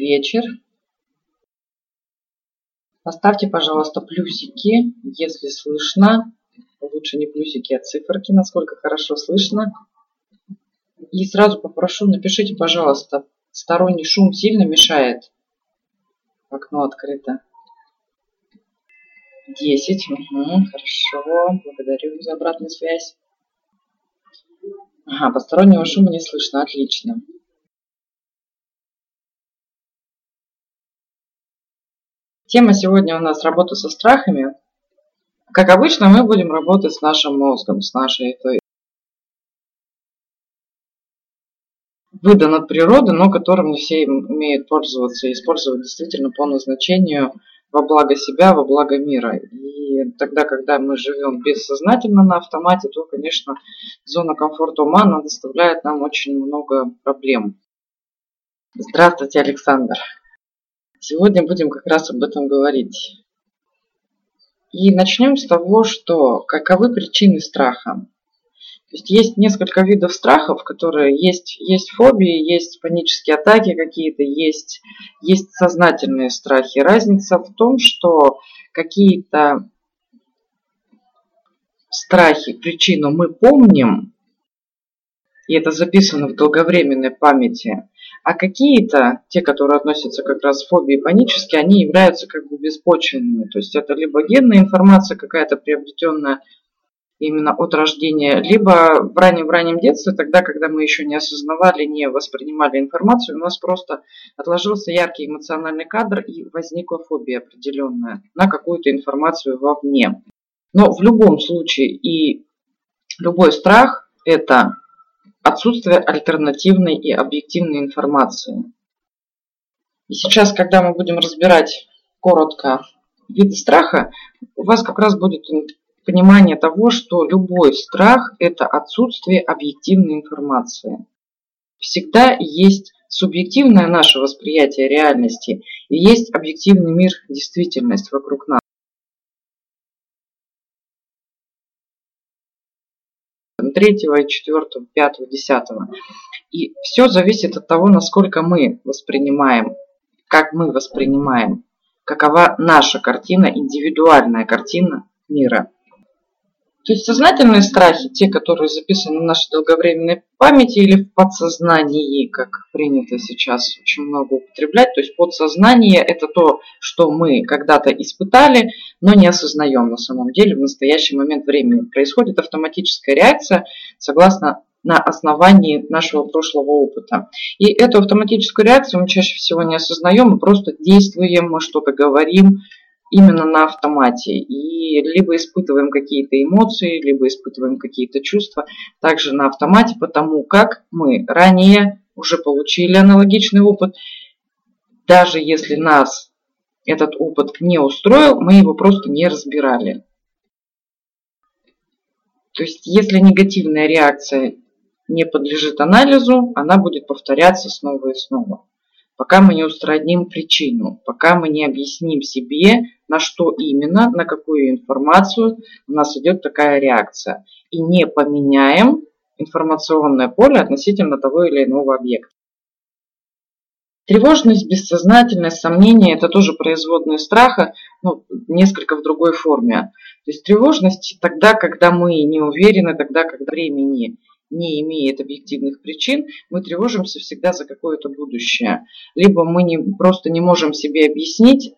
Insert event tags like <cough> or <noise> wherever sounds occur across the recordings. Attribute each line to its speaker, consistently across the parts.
Speaker 1: Вечер. Поставьте, пожалуйста, плюсики, если слышно. Лучше не плюсики, а циферки, насколько хорошо слышно. И сразу попрошу, напишите, пожалуйста, сторонний шум сильно мешает. Окно открыто. 10. Угу, хорошо. Благодарю за обратную связь. Ага, постороннего шума не слышно. Отлично. Тема сегодня у нас работа со страхами. Как обычно, мы будем работать с нашим мозгом, с нашей той выдан от природы, но которым не все умеют пользоваться и использовать действительно по назначению во благо себя, во благо мира. И тогда, когда мы живем бессознательно на автомате, то, конечно, зона комфорта ума она доставляет нам очень много проблем. Здравствуйте, Александр. Сегодня будем как раз об этом говорить. И начнем с того, что каковы причины страха. То есть есть несколько видов страхов, которые есть, есть фобии, есть панические атаки какие-то, есть, есть сознательные страхи. Разница в том, что какие-то страхи, причину мы помним, и это записано в долговременной памяти, а какие-то, те, которые относятся как раз к фобии панические, они являются как бы беспочвенными. То есть это либо генная информация какая-то приобретенная именно от рождения, либо в раннем-раннем детстве, тогда, когда мы еще не осознавали, не воспринимали информацию, у нас просто отложился яркий эмоциональный кадр и возникла фобия определенная на какую-то информацию вовне. Но в любом случае и любой страх – это отсутствие альтернативной и объективной информации. И сейчас, когда мы будем разбирать коротко виды страха, у вас как раз будет понимание того, что любой страх – это отсутствие объективной информации. Всегда есть субъективное наше восприятие реальности и есть объективный мир, действительность вокруг нас. Третьего, четвертого, пятого, десятого. И все зависит от того, насколько мы воспринимаем, как мы воспринимаем, какова наша картина, индивидуальная картина мира. То есть сознательные страхи, те, которые записаны в нашей долговременной памяти или в подсознании, как принято сейчас очень много употреблять. То есть подсознание – это то, что мы когда-то испытали, но не осознаем на самом деле в настоящий момент времени. Происходит автоматическая реакция согласно на основании нашего прошлого опыта. И эту автоматическую реакцию мы чаще всего не осознаем, мы просто действуем, мы что-то говорим, именно на автомате. И либо испытываем какие-то эмоции, либо испытываем какие-то чувства также на автомате, потому как мы ранее уже получили аналогичный опыт. Даже если нас этот опыт не устроил, мы его просто не разбирали. То есть, если негативная реакция не подлежит анализу, она будет повторяться снова и снова пока мы не устраним причину, пока мы не объясним себе, на что именно, на какую информацию у нас идет такая реакция. И не поменяем информационное поле относительно того или иного объекта. Тревожность, бессознательность, сомнения – это тоже производные страха, но несколько в другой форме. То есть тревожность тогда, когда мы не уверены, тогда, когда времени не имеет объективных причин, мы тревожимся всегда за какое-то будущее. Либо мы не, просто не можем себе объяснить,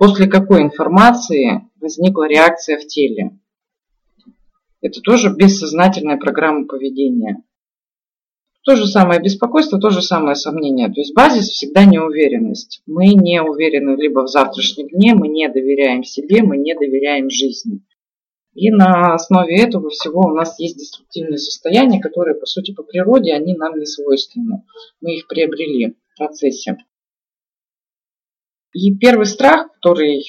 Speaker 1: после какой информации возникла реакция в теле. Это тоже бессознательная программа поведения. То же самое беспокойство, то же самое сомнение. То есть базис всегда неуверенность. Мы не уверены либо в завтрашнем дне, мы не доверяем себе, мы не доверяем жизни. И на основе этого всего у нас есть деструктивные состояния, которые, по сути, по природе, они нам не свойственны. Мы их приобрели в процессе. И первый страх, который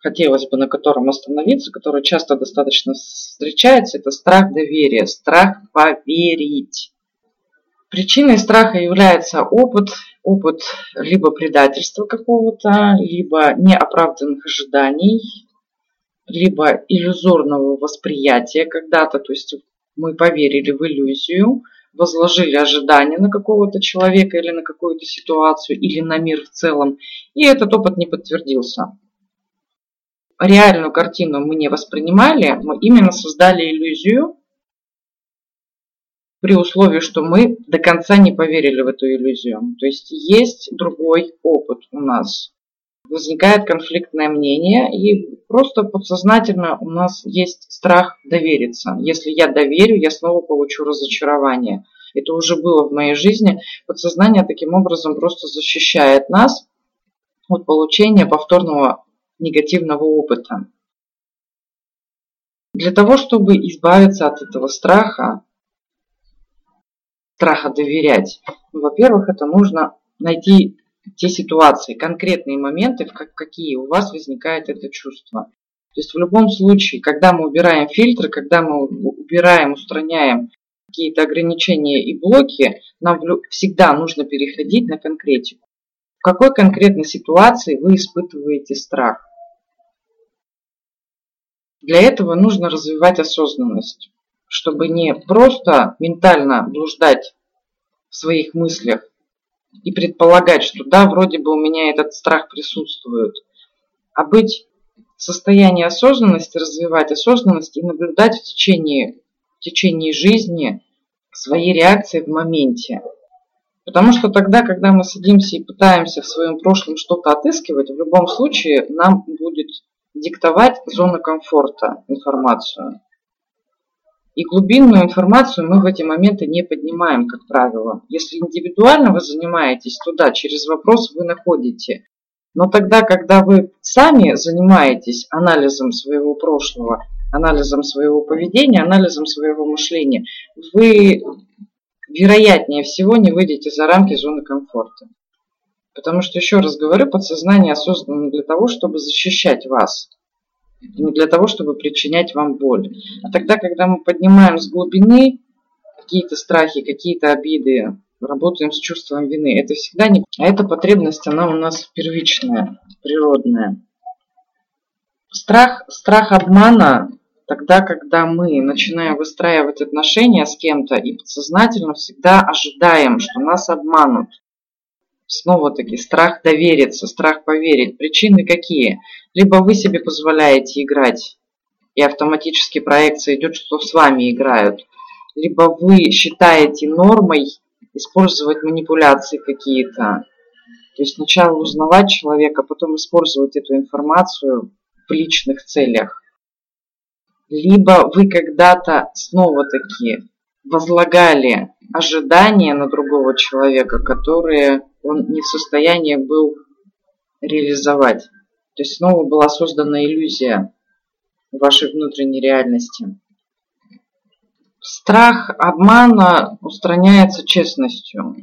Speaker 1: хотелось бы на котором остановиться, который часто достаточно встречается, это страх доверия, страх поверить. Причиной страха является опыт, опыт либо предательства какого-то, либо неоправданных ожиданий, либо иллюзорного восприятия когда-то, то есть мы поверили в иллюзию, возложили ожидания на какого-то человека или на какую-то ситуацию, или на мир в целом, и этот опыт не подтвердился. Реальную картину мы не воспринимали, мы именно создали иллюзию, при условии, что мы до конца не поверили в эту иллюзию. То есть есть другой опыт у нас. Возникает конфликтное мнение, и просто подсознательно у нас есть страх довериться. Если я доверю, я снова получу разочарование. Это уже было в моей жизни. Подсознание таким образом просто защищает нас от получения повторного негативного опыта. Для того, чтобы избавиться от этого страха, страха доверять, во-первых, это нужно найти те ситуации, конкретные моменты, в какие у вас возникает это чувство. То есть в любом случае, когда мы убираем фильтры, когда мы убираем, устраняем какие-то ограничения и блоки, нам всегда нужно переходить на конкретику. В какой конкретной ситуации вы испытываете страх? Для этого нужно развивать осознанность, чтобы не просто ментально блуждать в своих мыслях и предполагать, что да, вроде бы у меня этот страх присутствует, а быть в состоянии осознанности, развивать осознанность и наблюдать в течение, в течение жизни свои реакции в моменте. Потому что тогда, когда мы садимся и пытаемся в своем прошлом что-то отыскивать, в любом случае нам будет диктовать зона комфорта информацию. И глубинную информацию мы в эти моменты не поднимаем, как правило. Если индивидуально вы занимаетесь, то да, через вопрос вы находите. Но тогда, когда вы сами занимаетесь анализом своего прошлого, анализом своего поведения, анализом своего мышления, вы вероятнее всего не выйдете за рамки зоны комфорта. Потому что, еще раз говорю, подсознание создано для того, чтобы защищать вас не для того, чтобы причинять вам боль. А тогда, когда мы поднимаем с глубины какие-то страхи, какие-то обиды, работаем с чувством вины, это всегда не... А эта потребность, она у нас первичная, природная. Страх, страх обмана тогда, когда мы начинаем выстраивать отношения с кем-то и подсознательно всегда ожидаем, что нас обманут. Снова-таки страх довериться, страх поверить. Причины какие? Либо вы себе позволяете играть, и автоматически проекция идет, что с вами играют. Либо вы считаете нормой использовать манипуляции какие-то. То есть сначала узнавать человека, потом использовать эту информацию в личных целях. Либо вы когда-то снова-таки возлагали ожидания на другого человека, которые он не в состоянии был реализовать. То есть снова была создана иллюзия вашей внутренней реальности. Страх обмана устраняется честностью.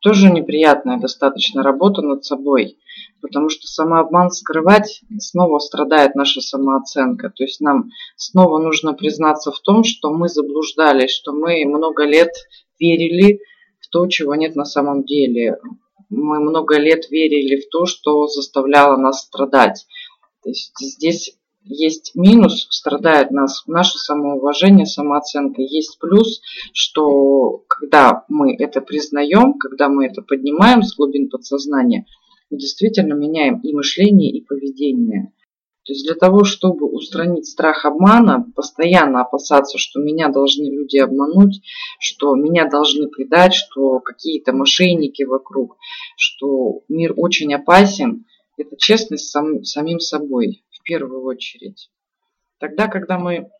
Speaker 1: Тоже неприятная достаточно работа над собой, потому что самообман скрывать снова страдает наша самооценка. То есть нам снова нужно признаться в том, что мы заблуждались, что мы много лет верили в то, чего нет на самом деле. Мы много лет верили в то, что заставляло нас страдать. То есть здесь есть минус, страдает нас наше самоуважение, самооценка. Есть плюс, что когда мы это признаем, когда мы это поднимаем с глубин подсознания, мы действительно меняем и мышление, и поведение. То есть для того, чтобы устранить страх обмана, постоянно опасаться, что меня должны люди обмануть, что меня должны предать, что какие-то мошенники вокруг, что мир очень опасен, это честность сам, самим собой в первую очередь. Тогда, когда мы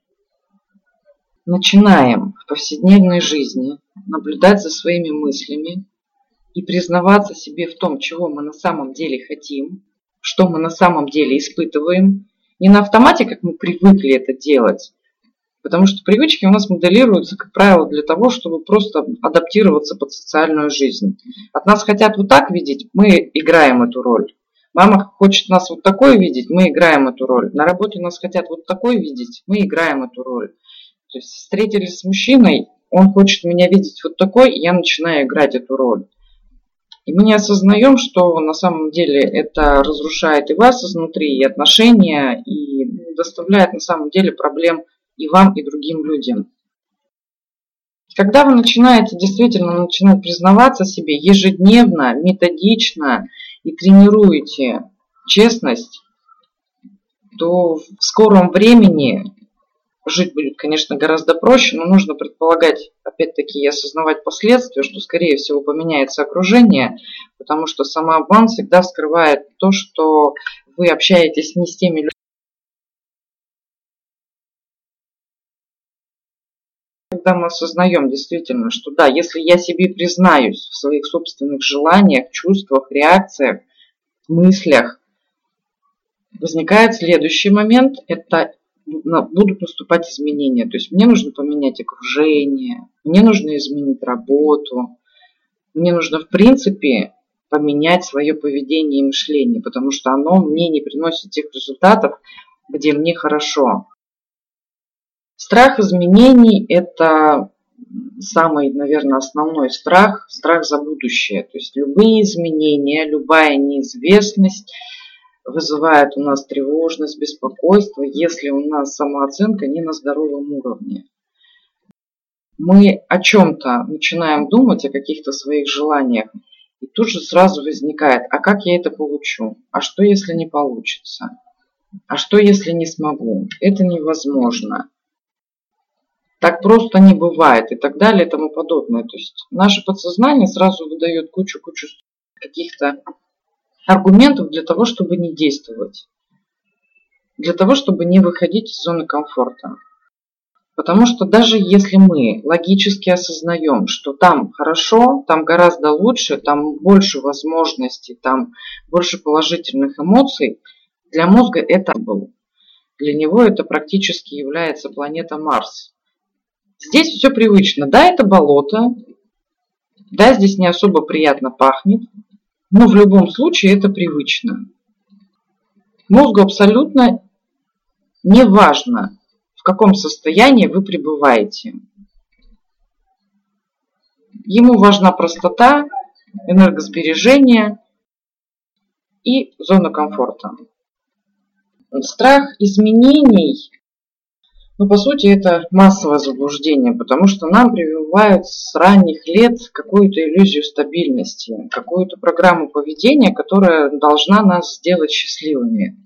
Speaker 1: начинаем в повседневной жизни наблюдать за своими мыслями и признаваться себе в том, чего мы на самом деле хотим, что мы на самом деле испытываем. Не на автомате, как мы привыкли это делать. Потому что привычки у нас моделируются, как правило, для того, чтобы просто адаптироваться под социальную жизнь. От нас хотят вот так видеть, мы играем эту роль. Мама хочет нас вот такой видеть, мы играем эту роль. На работе нас хотят вот такой видеть, мы играем эту роль. То есть встретились с мужчиной, он хочет меня видеть вот такой, и я начинаю играть эту роль. И мы не осознаем, что на самом деле это разрушает и вас изнутри, и отношения, и доставляет на самом деле проблем и вам, и другим людям. Когда вы начинаете действительно начинать признаваться себе ежедневно, методично и тренируете честность, то в скором времени жить будет, конечно, гораздо проще, но нужно предполагать, опять-таки, и осознавать последствия, что, скорее всего, поменяется окружение, потому что самообман всегда скрывает то, что вы общаетесь не с теми людьми, когда мы осознаем действительно, что да, если я себе признаюсь в своих собственных желаниях, чувствах, реакциях, мыслях, возникает следующий момент, это будут наступать изменения. То есть мне нужно поменять окружение, мне нужно изменить работу, мне нужно в принципе поменять свое поведение и мышление, потому что оно мне не приносит тех результатов, где мне хорошо. Страх изменений – это самый, наверное, основной страх, страх за будущее. То есть любые изменения, любая неизвестность – вызывает у нас тревожность, беспокойство, если у нас самооценка не на здоровом уровне. Мы о чем-то начинаем думать, о каких-то своих желаниях, и тут же сразу возникает, а как я это получу? А что, если не получится? А что, если не смогу? Это невозможно. Так просто не бывает и так далее и тому подобное. То есть наше подсознание сразу выдает кучу-кучу каких-то аргументов для того, чтобы не действовать. Для того, чтобы не выходить из зоны комфорта. Потому что даже если мы логически осознаем, что там хорошо, там гораздо лучше, там больше возможностей, там больше положительных эмоций, для мозга это был. Для него это практически является планета Марс. Здесь все привычно. Да, это болото. Да, здесь не особо приятно пахнет. Но в любом случае это привычно. Мозгу абсолютно не важно, в каком состоянии вы пребываете. Ему важна простота, энергосбережение и зона комфорта. Страх изменений ну, по сути это массовое заблуждение, потому что нам прививают с ранних лет какую-то иллюзию стабильности, какую-то программу поведения, которая должна нас сделать счастливыми.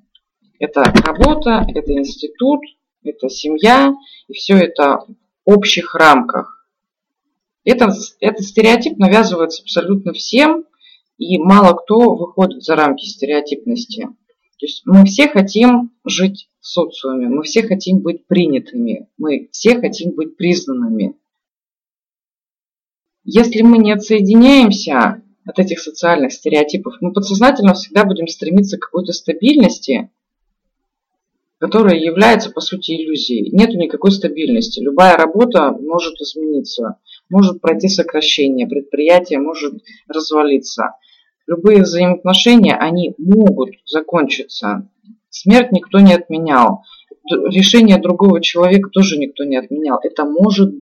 Speaker 1: Это работа, это институт, это семья, и все это в общих рамках. Это, этот стереотип навязывается абсолютно всем, и мало кто выходит за рамки стереотипности. То есть мы все хотим жить в социуме. Мы все хотим быть принятыми, мы все хотим быть признанными. Если мы не отсоединяемся от этих социальных стереотипов, мы подсознательно всегда будем стремиться к какой-то стабильности, которая является, по сути, иллюзией. Нет никакой стабильности. Любая работа может измениться, может пройти сокращение, предприятие может развалиться. Любые взаимоотношения, они могут закончиться. Смерть никто не отменял. Решение другого человека тоже никто не отменял. Это может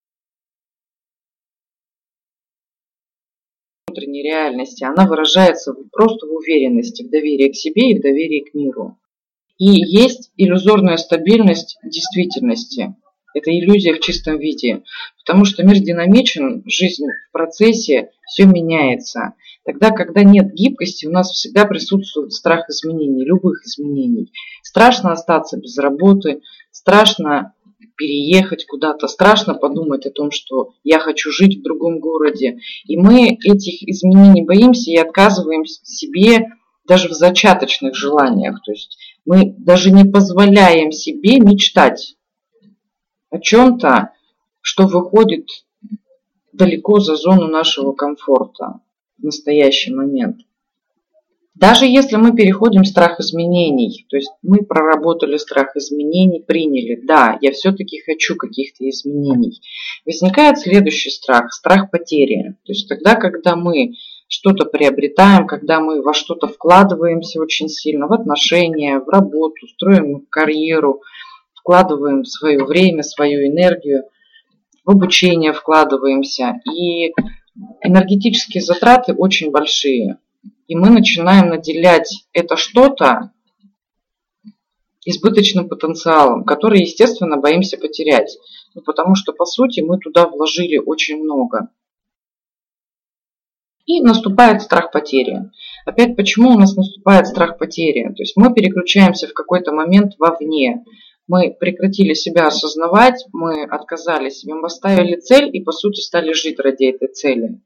Speaker 1: внутренней реальности. Она выражается просто в уверенности, в доверии к себе и в доверии к миру. И есть иллюзорная стабильность действительности. Это иллюзия в чистом виде. Потому что мир динамичен, жизнь в процессе, все меняется. Тогда, когда нет гибкости, у нас всегда присутствует страх изменений, любых изменений. Страшно остаться без работы, страшно переехать куда-то, страшно подумать о том, что я хочу жить в другом городе. И мы этих изменений боимся и отказываем себе даже в зачаточных желаниях. То есть мы даже не позволяем себе мечтать о чем-то, что выходит далеко за зону нашего комфорта в настоящий момент. Даже если мы переходим страх изменений, то есть мы проработали страх изменений, приняли, да, я все-таки хочу каких-то изменений, возникает следующий страх, страх потери. То есть тогда, когда мы что-то приобретаем, когда мы во что-то вкладываемся очень сильно, в отношения, в работу, строим карьеру, вкладываем свое время, свою энергию, в обучение вкладываемся. И энергетические затраты очень большие. И мы начинаем наделять это что-то избыточным потенциалом, который, естественно, боимся потерять. Ну, потому что, по сути, мы туда вложили очень много. И наступает страх потери. Опять, почему у нас наступает страх потери? То есть мы переключаемся в какой-то момент вовне. Мы прекратили себя осознавать, мы отказали себе, мы поставили цель и, по сути, стали жить ради этой цели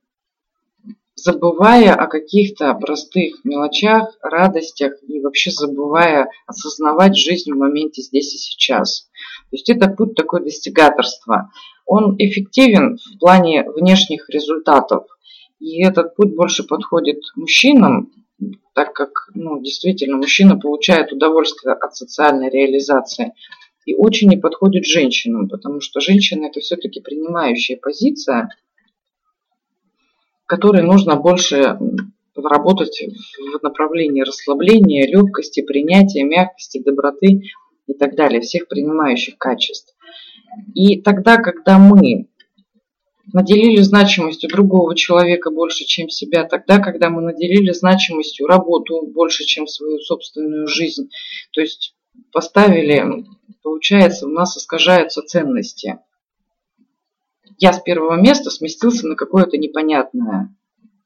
Speaker 1: забывая о каких-то простых мелочах, радостях и вообще забывая осознавать жизнь в моменте здесь и сейчас. То есть это путь такой достигаторства. Он эффективен в плане внешних результатов. И этот путь больше подходит мужчинам, так как ну, действительно мужчина получает удовольствие от социальной реализации. И очень не подходит женщинам, потому что женщина это все-таки принимающая позиция – которой нужно больше работать в направлении расслабления, легкости, принятия, мягкости, доброты и так далее, всех принимающих качеств. И тогда, когда мы наделили значимостью другого человека больше, чем себя, тогда, когда мы наделили значимостью работу больше, чем свою собственную жизнь, то есть поставили, получается, у нас искажаются ценности – я с первого места сместился на какое-то непонятное.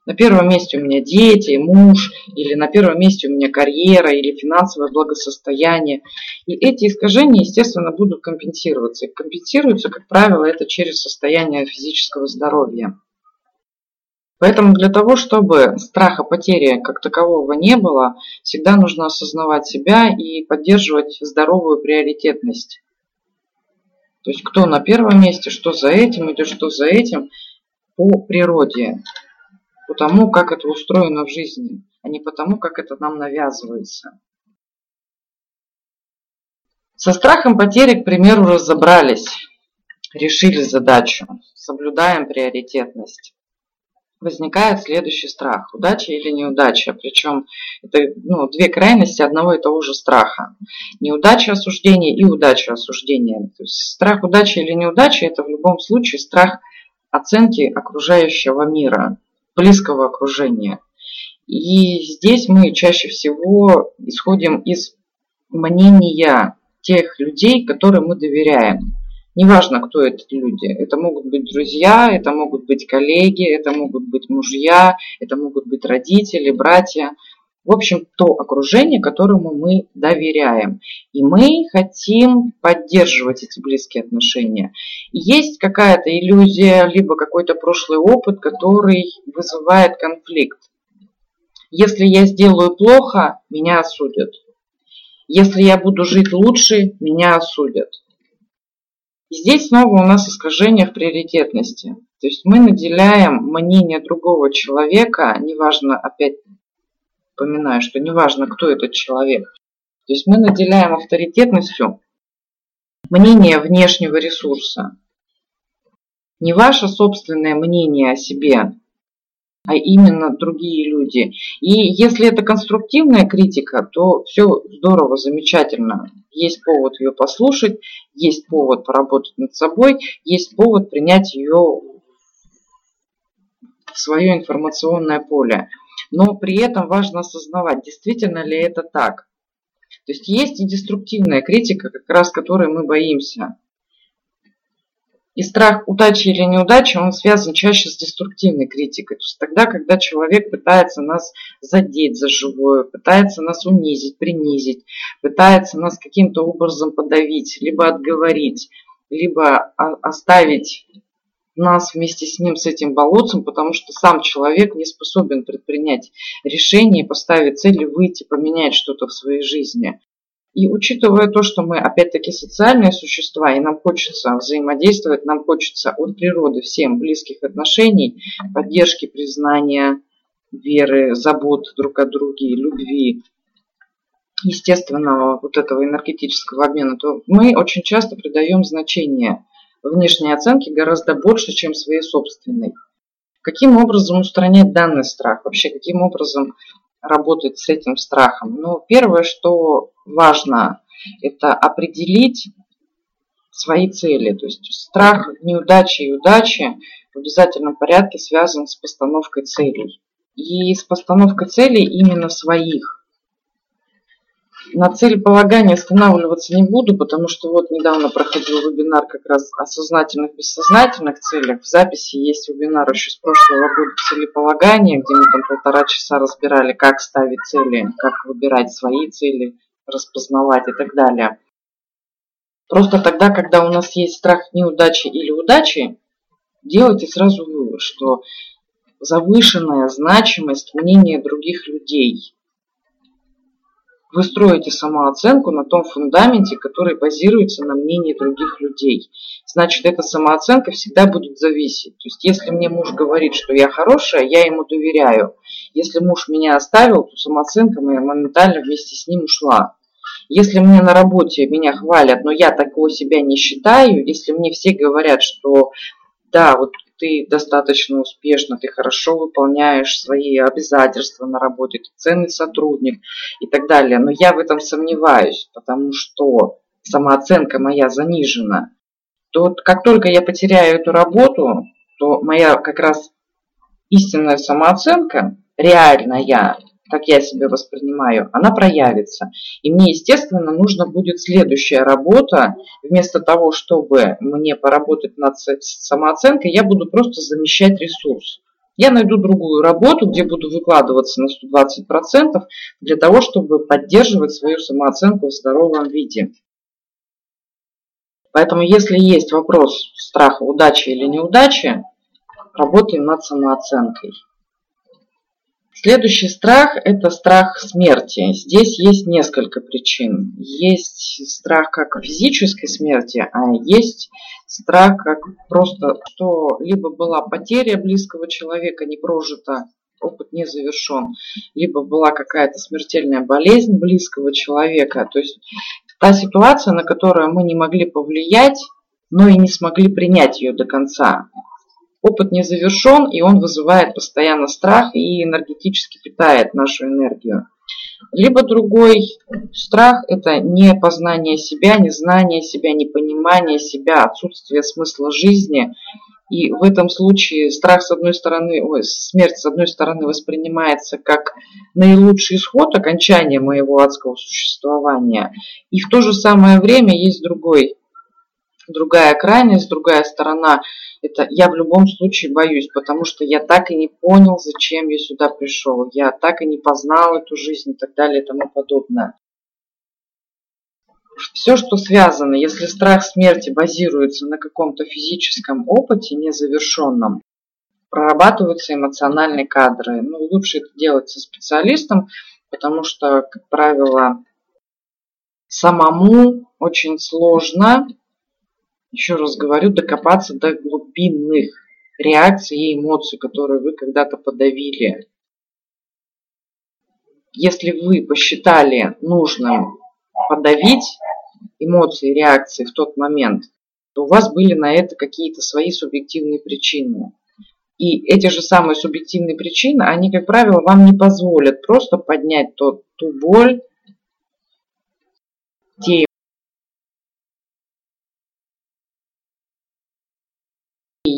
Speaker 1: На первом месте у меня дети, муж, или на первом месте у меня карьера, или финансовое благосостояние. И эти искажения, естественно, будут компенсироваться. И компенсируются, как правило, это через состояние физического здоровья. Поэтому для того, чтобы страха потери как такового не было, всегда нужно осознавать себя и поддерживать здоровую приоритетность. То есть кто на первом месте, что за этим идет, что за этим по природе, по тому, как это устроено в жизни, а не потому, как это нам навязывается. Со страхом потери, к примеру, разобрались, решили задачу, соблюдаем приоритетность возникает следующий страх. Удача или неудача. Причем это ну, две крайности одного и того же страха. Неудача осуждения и удача осуждения. То есть страх удачи или неудачи это в любом случае страх оценки окружающего мира, близкого окружения. И здесь мы чаще всего исходим из мнения тех людей, которым мы доверяем. Неважно, кто эти люди. Это могут быть друзья, это могут быть коллеги, это могут быть мужья, это могут быть родители, братья. В общем, то окружение, которому мы доверяем. И мы хотим поддерживать эти близкие отношения. Есть какая-то иллюзия, либо какой-то прошлый опыт, который вызывает конфликт. Если я сделаю плохо, меня осудят. Если я буду жить лучше, меня осудят. Здесь снова у нас искажение в приоритетности. То есть мы наделяем мнение другого человека, неважно, опять упоминаю, что неважно, кто этот человек. То есть мы наделяем авторитетностью мнение внешнего ресурса. Не ваше собственное мнение о себе, а именно другие люди. И если это конструктивная критика, то все здорово, замечательно. Есть повод ее послушать, есть повод поработать над собой, есть повод принять ее в свое информационное поле. Но при этом важно осознавать, действительно ли это так. То есть есть и деструктивная критика, как раз которой мы боимся. И страх удачи или неудачи, он связан чаще с деструктивной критикой. То есть тогда, когда человек пытается нас задеть за живое, пытается нас унизить, принизить, пытается нас каким-то образом подавить, либо отговорить, либо оставить нас вместе с ним, с этим болотцем, потому что сам человек не способен предпринять решение, поставить цель, выйти, поменять что-то в своей жизни. И учитывая то, что мы опять-таки социальные существа, и нам хочется взаимодействовать, нам хочется от природы всем близких отношений, поддержки, признания, веры, забот друг о друге, любви, естественного вот этого энергетического обмена, то мы очень часто придаем значение внешней оценке гораздо больше, чем своей собственной. Каким образом устранять данный страх? Вообще, каким образом работать с этим страхом? Ну, первое, что важно, это определить свои цели. То есть страх неудачи и удачи в обязательном порядке связан с постановкой целей. И с постановкой целей именно своих. На целеполагании останавливаться не буду, потому что вот недавно проходил вебинар как раз о сознательных бессознательных целях. В записи есть вебинар еще с прошлого года целеполагания, где мы там полтора часа разбирали, как ставить цели, как выбирать свои цели, распознавать и так далее. Просто тогда, когда у нас есть страх неудачи или удачи, делайте сразу вывод, что завышенная значимость мнения других людей – вы строите самооценку на том фундаменте, который базируется на мнении других людей. Значит, эта самооценка всегда будет зависеть. То есть, если мне муж говорит, что я хорошая, я ему доверяю. Если муж меня оставил, то самооценка моя моментально вместе с ним ушла. Если мне на работе меня хвалят, но я такого себя не считаю, если мне все говорят, что да, вот ты достаточно успешно, ты хорошо выполняешь свои обязательства на работе, ты ценный сотрудник и так далее. Но я в этом сомневаюсь, потому что самооценка моя занижена. То как только я потеряю эту работу, то моя как раз истинная самооценка, реальная, как я себя воспринимаю, она проявится. И мне, естественно, нужно будет следующая работа. Вместо того, чтобы мне поработать над самооценкой, я буду просто замещать ресурс. Я найду другую работу, где буду выкладываться на 120% для того, чтобы поддерживать свою самооценку в здоровом виде. Поэтому, если есть вопрос страха удачи или неудачи, работаем над самооценкой. Следующий страх – это страх смерти. Здесь есть несколько причин. Есть страх как физической смерти, а есть страх как просто, что либо была потеря близкого человека, не прожита, опыт не завершен, либо была какая-то смертельная болезнь близкого человека. То есть та ситуация, на которую мы не могли повлиять, но и не смогли принять ее до конца опыт не завершен, и он вызывает постоянно страх и энергетически питает нашу энергию. Либо другой страх – это не познание себя, не знание себя, не понимание себя, отсутствие смысла жизни. И в этом случае страх с одной стороны, ой, смерть с одной стороны воспринимается как наилучший исход окончания моего адского существования. И в то же самое время есть другой другая крайность, другая сторона, это я в любом случае боюсь, потому что я так и не понял, зачем я сюда пришел, я так и не познал эту жизнь и так далее и тому подобное. Все, что связано, если страх смерти базируется на каком-то физическом опыте незавершенном, прорабатываются эмоциональные кадры. Ну, лучше это делать со специалистом, потому что, как правило, самому очень сложно еще раз говорю, докопаться до глубинных реакций и эмоций, которые вы когда-то подавили. Если вы посчитали нужным подавить эмоции реакции в тот момент, то у вас были на это какие-то свои субъективные причины. И эти же самые субъективные причины, они, как правило, вам не позволят просто поднять тот, ту боль, те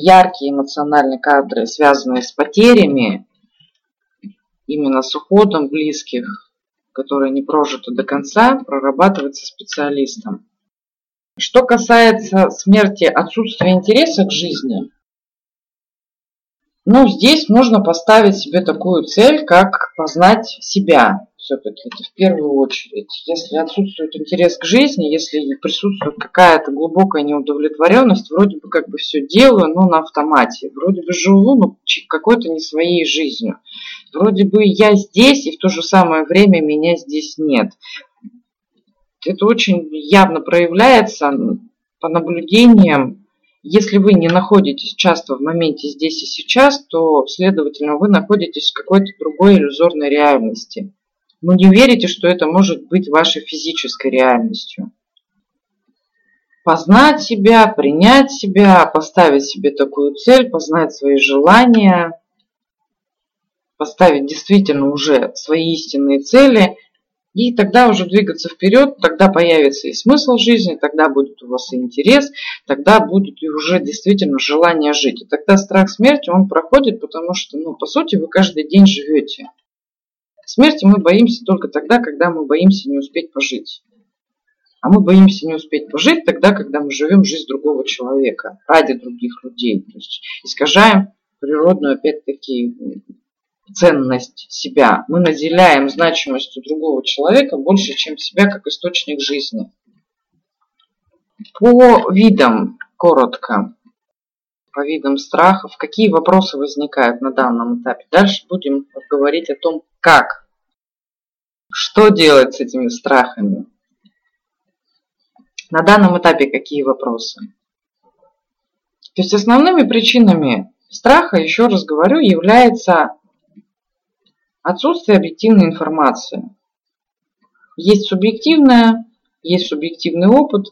Speaker 1: яркие эмоциональные кадры, связанные с потерями, именно с уходом близких, которые не прожиты до конца, прорабатывается специалистом. Что касается смерти, отсутствия интереса к жизни, ну, здесь можно поставить себе такую цель, как познать себя все-таки, это в первую очередь. Если отсутствует интерес к жизни, если присутствует какая-то глубокая неудовлетворенность, вроде бы как бы все делаю, но на автомате. Вроде бы живу, но какой-то не своей жизнью. Вроде бы я здесь, и в то же самое время меня здесь нет. Это очень явно проявляется по наблюдениям если вы не находитесь часто в моменте здесь и сейчас, то, следовательно, вы находитесь в какой-то другой иллюзорной реальности. Но не верите, что это может быть вашей физической реальностью. Познать себя, принять себя, поставить себе такую цель, познать свои желания, поставить действительно уже свои истинные цели – и тогда уже двигаться вперед, тогда появится и смысл жизни, тогда будет у вас и интерес, тогда будет и уже действительно желание жить. И тогда страх смерти, он проходит, потому что, ну, по сути, вы каждый день живете. Смерти мы боимся только тогда, когда мы боимся не успеть пожить. А мы боимся не успеть пожить тогда, когда мы живем жизнь другого человека, ради других людей. То есть искажаем природную, опять-таки, ценность себя. Мы наделяем значимостью другого человека больше, чем себя как источник жизни. По видам, коротко, по видам страхов, какие вопросы возникают на данном этапе. Дальше будем говорить о том, как, что делать с этими страхами. На данном этапе какие вопросы? То есть основными причинами страха, еще раз говорю, является отсутствие объективной информации. Есть субъективная, есть субъективный опыт,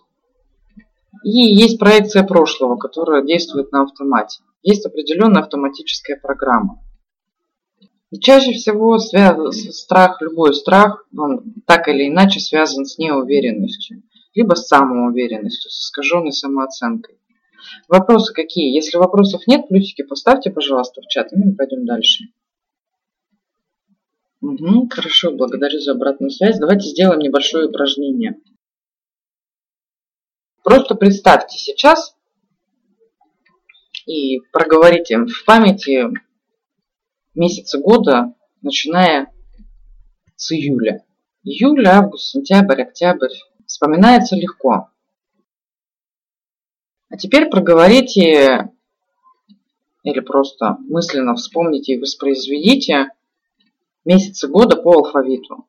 Speaker 1: и есть проекция прошлого, которая действует на автомате. Есть определенная автоматическая программа. И чаще всего страх, любой страх, он так или иначе связан с неуверенностью, либо с самоуверенностью, с искаженной самооценкой. Вопросы какие? Если вопросов нет, плюсики поставьте, пожалуйста, в чат, и мы пойдем дальше. Угу, хорошо, благодарю за обратную связь. Давайте сделаем небольшое упражнение. Просто представьте сейчас и проговорите в памяти месяцы года, начиная с июля. Июль, август, сентябрь, октябрь. Вспоминается легко. А теперь проговорите или просто мысленно вспомните и воспроизведите месяцы года по алфавиту.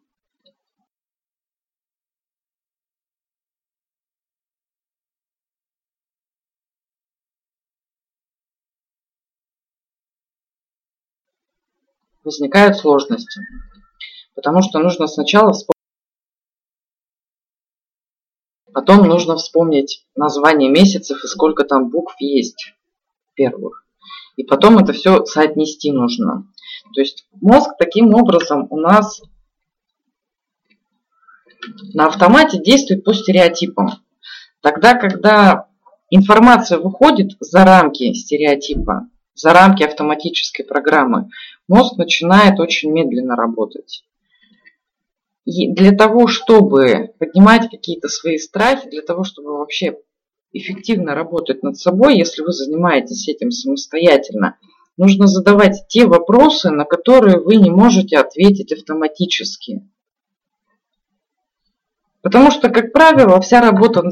Speaker 1: Возникают сложности, потому что нужно сначала вспомнить, потом нужно вспомнить название месяцев и сколько там букв есть первых. И потом это все соотнести нужно. То есть мозг таким образом у нас на автомате действует по стереотипам. Тогда, когда информация выходит за рамки стереотипа, за рамки автоматической программы, мозг начинает очень медленно работать. И для того, чтобы поднимать какие-то свои страхи, для того, чтобы вообще эффективно работать над собой, если вы занимаетесь этим самостоятельно – Нужно задавать те вопросы, на которые вы не можете ответить автоматически. Потому что, как правило, вся работа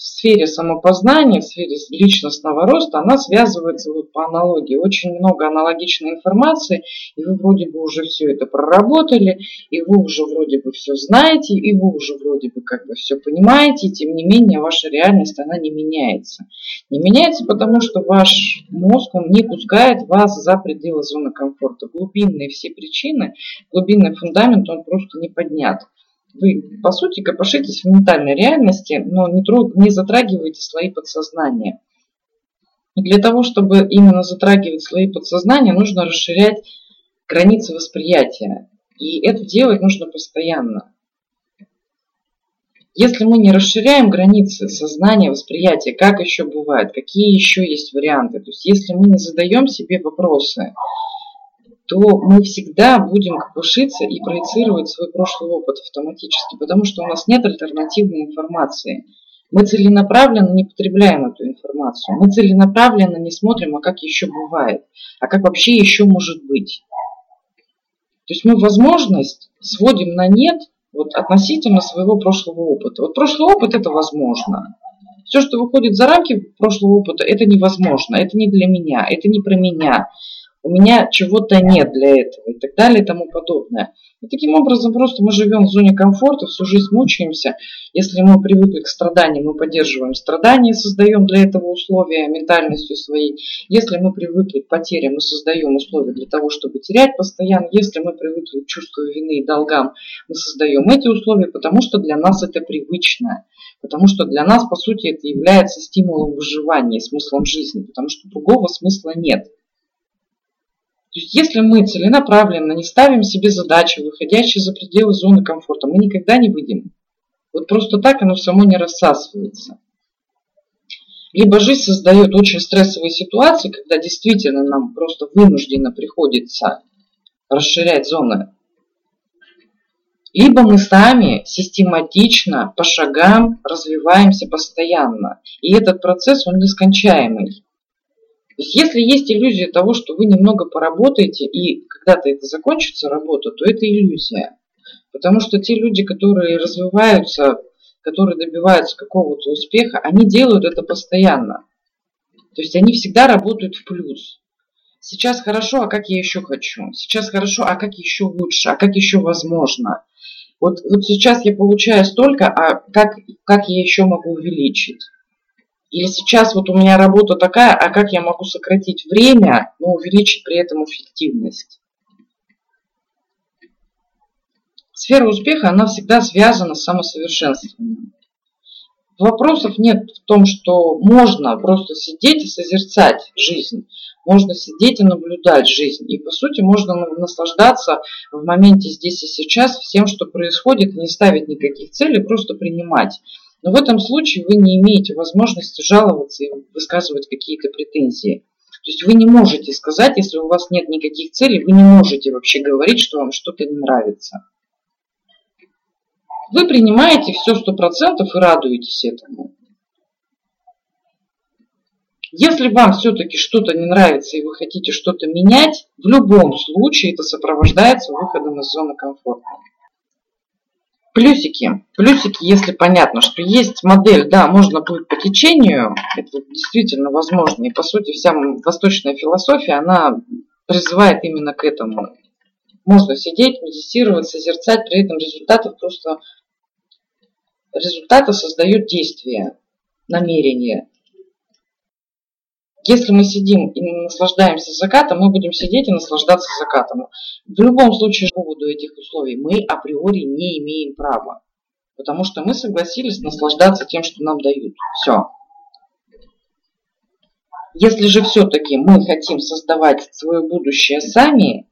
Speaker 1: сфере самопознания, в сфере личностного роста, она связывается вот по аналогии. Очень много аналогичной информации, и вы вроде бы уже все это проработали, и вы уже вроде бы все знаете, и вы уже вроде бы как бы все понимаете, и тем не менее ваша реальность, она не меняется. Не меняется, потому что ваш мозг, он не пускает вас за пределы зоны комфорта. Глубинные все причины, глубинный фундамент, он просто не поднят. Вы, по сути, копошитесь в ментальной реальности, но не, труд, не затрагиваете слои подсознания. И для того, чтобы именно затрагивать слои подсознания, нужно расширять границы восприятия. И это делать нужно постоянно. Если мы не расширяем границы сознания, восприятия, как еще бывает, какие еще есть варианты, то есть если мы не задаем себе вопросы, то мы всегда будем копошиться и проецировать свой прошлый опыт автоматически, потому что у нас нет альтернативной информации. Мы целенаправленно не потребляем эту информацию. Мы целенаправленно не смотрим, а как еще бывает, а как вообще еще может быть. То есть мы возможность сводим на нет вот, относительно своего прошлого опыта. Вот прошлый опыт это возможно. Все, что выходит за рамки прошлого опыта, это невозможно, это не для меня, это не про меня у меня чего-то нет для этого и так далее и тому подобное. И таким образом просто мы живем в зоне комфорта, всю жизнь мучаемся. Если мы привыкли к страданиям, мы поддерживаем страдания, создаем для этого условия ментальностью своей. Если мы привыкли к потерям, мы создаем условия для того, чтобы терять постоянно. Если мы привыкли к чувству вины и долгам, мы создаем эти условия, потому что для нас это привычно. Потому что для нас, по сути, это является стимулом выживания, смыслом жизни, потому что другого смысла нет. Есть если мы целенаправленно не ставим себе задачи, выходящие за пределы зоны комфорта, мы никогда не выйдем. Вот просто так оно само не рассасывается. Либо жизнь создает очень стрессовые ситуации, когда действительно нам просто вынужденно приходится расширять зоны либо мы сами систематично, по шагам развиваемся постоянно. И этот процесс, он нескончаемый. То есть если есть иллюзия того, что вы немного поработаете и когда-то это закончится работа, то это иллюзия. Потому что те люди, которые развиваются, которые добиваются какого-то успеха, они делают это постоянно. То есть они всегда работают в плюс. Сейчас хорошо, а как я еще хочу? Сейчас хорошо, а как еще лучше? А как еще возможно? Вот, вот сейчас я получаю столько, а как, как я еще могу увеличить? Или сейчас вот у меня работа такая, а как я могу сократить время, но увеличить при этом эффективность? Сфера успеха, она всегда связана с самосовершенствованием. Вопросов нет в том, что можно просто сидеть и созерцать жизнь. Можно сидеть и наблюдать жизнь. И по сути можно наслаждаться в моменте здесь и сейчас всем, что происходит, не ставить никаких целей, просто принимать. Но в этом случае вы не имеете возможности жаловаться и высказывать какие-то претензии. То есть вы не можете сказать, если у вас нет никаких целей, вы не можете вообще говорить, что вам что-то не нравится. Вы принимаете все сто процентов и радуетесь этому. Если вам все-таки что-то не нравится и вы хотите что-то менять, в любом случае это сопровождается выходом из зоны комфорта. Плюсики. Плюсики, если понятно, что есть модель, да, можно плыть по течению, это действительно возможно. И по сути вся восточная философия, она призывает именно к этому. Можно сидеть, медитировать, созерцать, при этом результаты просто... Результаты создают действие, намерение. Если мы сидим и наслаждаемся закатом, мы будем сидеть и наслаждаться закатом. В любом случае, по поводу этих условий мы априори не имеем права. Потому что мы согласились наслаждаться тем, что нам дают. Все. Если же все-таки мы хотим создавать свое будущее сами,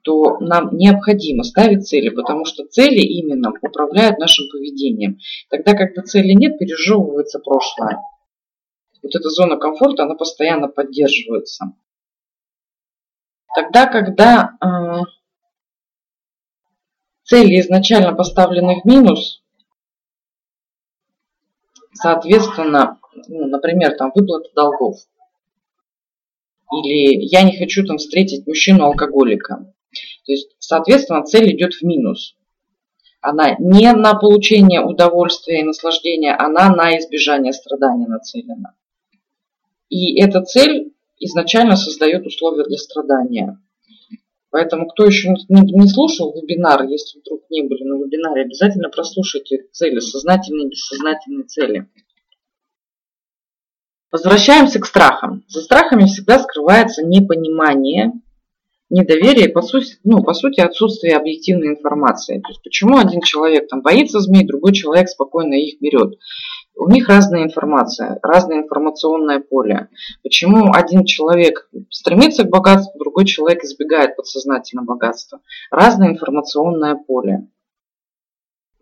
Speaker 1: то нам необходимо ставить цели, потому что цели именно управляют нашим поведением. Тогда, когда цели нет, пережевывается прошлое вот эта зона комфорта, она постоянно поддерживается. Тогда, когда э, цели изначально поставлены в минус, соответственно, ну, например, там выплата долгов, или я не хочу там встретить мужчину-алкоголика. То есть, соответственно, цель идет в минус. Она не на получение удовольствия и наслаждения, она на избежание страдания нацелена. И эта цель изначально создает условия для страдания. Поэтому, кто еще не, слушал вебинар, если вдруг не были на вебинаре, обязательно прослушайте цели, сознательные и бессознательные цели. Возвращаемся к страхам. За страхами всегда скрывается непонимание, недоверие, по сути, ну, по сути отсутствие объективной информации. То есть почему один человек там боится змей, другой человек спокойно их берет. У них разная информация, разное информационное поле. Почему один человек стремится к богатству, другой человек избегает подсознательно богатства? Разное информационное поле.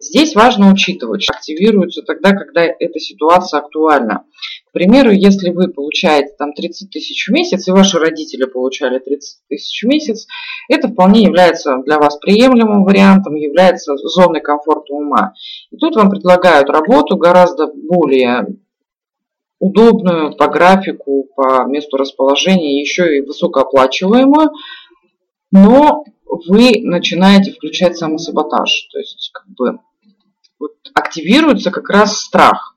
Speaker 1: Здесь важно учитывать, что активируется тогда, когда эта ситуация актуальна. К примеру, если вы получаете там 30 тысяч в месяц, и ваши родители получали 30 тысяч в месяц, это вполне является для вас приемлемым вариантом, является зоной комфорта ума. И тут вам предлагают работу гораздо более удобную по графику, по месту расположения, еще и высокооплачиваемую, но вы начинаете включать самосаботаж. То есть, как бы, вот активируется как раз страх.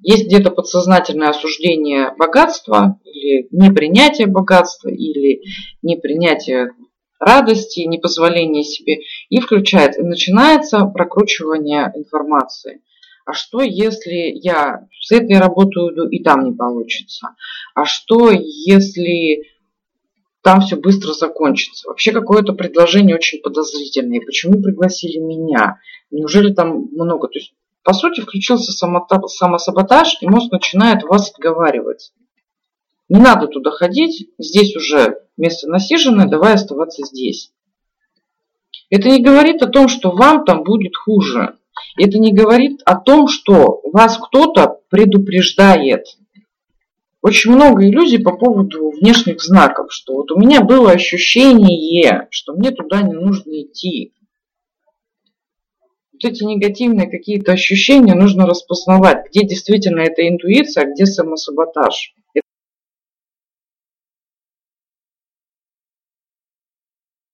Speaker 1: Есть где-то подсознательное осуждение богатства или непринятие богатства или непринятие радости, непозволение себе и включается, и начинается прокручивание информации. А что, если я с этой работы уйду и там не получится? А что, если там все быстро закончится. Вообще какое-то предложение очень подозрительное. Почему пригласили меня? Неужели там много? То есть, по сути, включился самосаботаж, и мозг начинает вас отговаривать. Не надо туда ходить, здесь уже место насиженное, давай оставаться здесь. Это не говорит о том, что вам там будет хуже. Это не говорит о том, что вас кто-то предупреждает. Очень много иллюзий по поводу внешних знаков, что вот у меня было ощущение, что мне туда не нужно идти. вот эти негативные какие-то ощущения нужно распознавать, где действительно это интуиция, а где самосаботаж.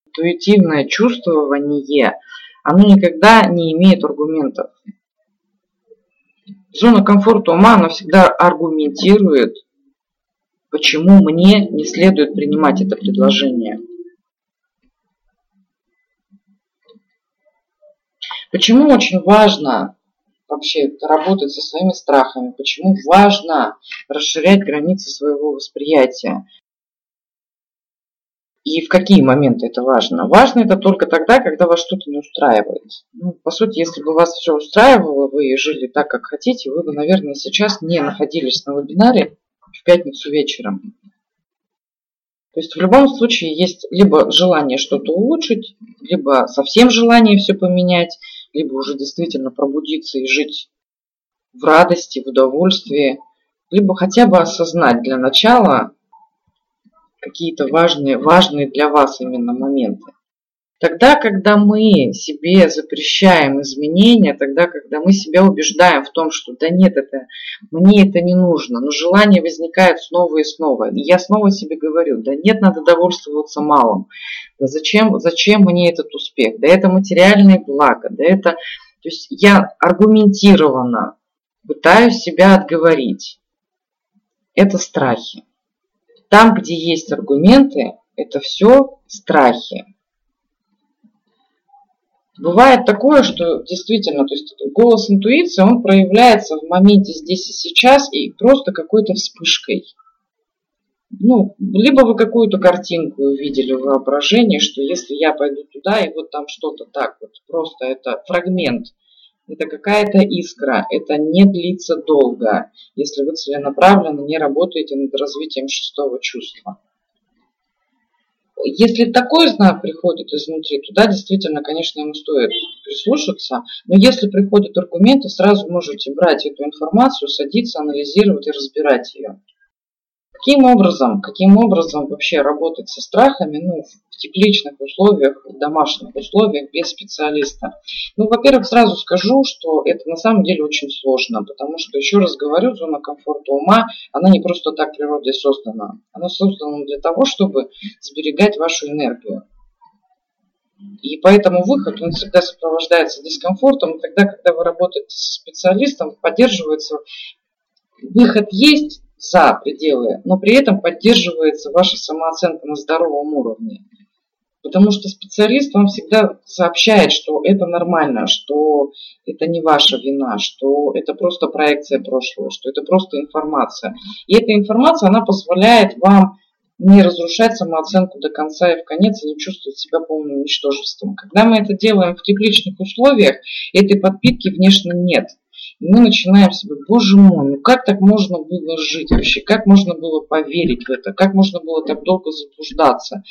Speaker 1: Интуитивное чувствование, оно никогда не имеет аргументов. Зона комфорта ума, она всегда аргументирует, почему мне не следует принимать это предложение. Почему очень важно вообще работать со своими страхами, почему важно расширять границы своего восприятия. И в какие моменты это важно? Важно это только тогда, когда вас что-то не устраивает. Ну, по сути, если бы вас все устраивало, вы жили так, как хотите, вы бы, наверное, сейчас не находились на вебинаре в пятницу вечером. То есть в любом случае есть либо желание что-то улучшить, либо совсем желание все поменять, либо уже действительно пробудиться и жить в радости, в удовольствии, либо хотя бы осознать для начала какие-то важные, важные для вас именно моменты. Тогда, когда мы себе запрещаем изменения, тогда, когда мы себя убеждаем в том, что да нет, это, мне это не нужно, но желание возникает снова и снова. И я снова себе говорю, да нет, надо довольствоваться малым. Да зачем, зачем мне этот успех? Да это материальные блага, да это... То есть я аргументированно пытаюсь себя отговорить. Это страхи. Там, где есть аргументы, это все страхи. Бывает такое, что действительно, то есть голос интуиции, он проявляется в моменте здесь и сейчас и просто какой-то вспышкой. Ну, либо вы какую-то картинку увидели в воображении, что если я пойду туда, и вот там что-то так вот, просто это фрагмент, это какая-то искра, это не длится долго, если вы целенаправленно не работаете над развитием шестого чувства. Если такой знак приходит изнутри, то да, действительно, конечно, ему стоит прислушаться. Но если приходят аргументы, сразу можете брать эту информацию, садиться, анализировать и разбирать ее. Каким образом, каким образом вообще работать со страхами, ну, в тепличных условиях, в домашних условиях, без специалиста? Ну, во-первых, сразу скажу, что это на самом деле очень сложно, потому что, еще раз говорю, зона комфорта ума, она не просто так природой создана. Она создана для того, чтобы сберегать вашу энергию. И поэтому выход, он всегда сопровождается дискомфортом. И тогда, когда вы работаете со специалистом, поддерживается выход есть, за пределы, но при этом поддерживается ваша самооценка на здоровом уровне. Потому что специалист вам всегда сообщает, что это нормально, что это не ваша вина, что это просто проекция прошлого, что это просто информация. И эта информация, она позволяет вам не разрушать самооценку до конца и в конец и не чувствовать себя полным ничтожеством. Когда мы это делаем в тепличных условиях, этой подпитки внешне нет – и мы начинаем себе, боже мой, ну как так можно было жить вообще? Как можно было поверить в это? Как можно было так долго заблуждаться?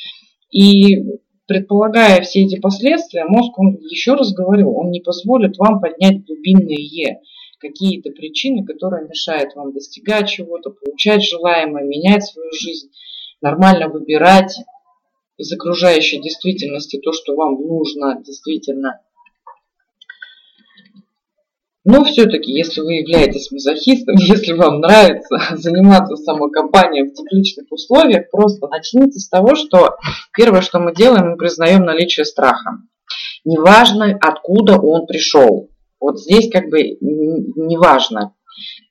Speaker 1: И предполагая все эти последствия, мозг, он еще раз говорю, он не позволит вам поднять глубинные какие-то причины, которые мешают вам достигать чего-то, получать желаемое, менять свою жизнь, нормально выбирать из окружающей действительности то, что вам нужно действительно но все-таки, если вы являетесь мазохистом, <laughs> если вам нравится <laughs> заниматься самокопанием в тепличных условиях, просто начните с того, что первое, что мы делаем, мы признаем наличие страха. Неважно, откуда он пришел. Вот здесь как бы неважно,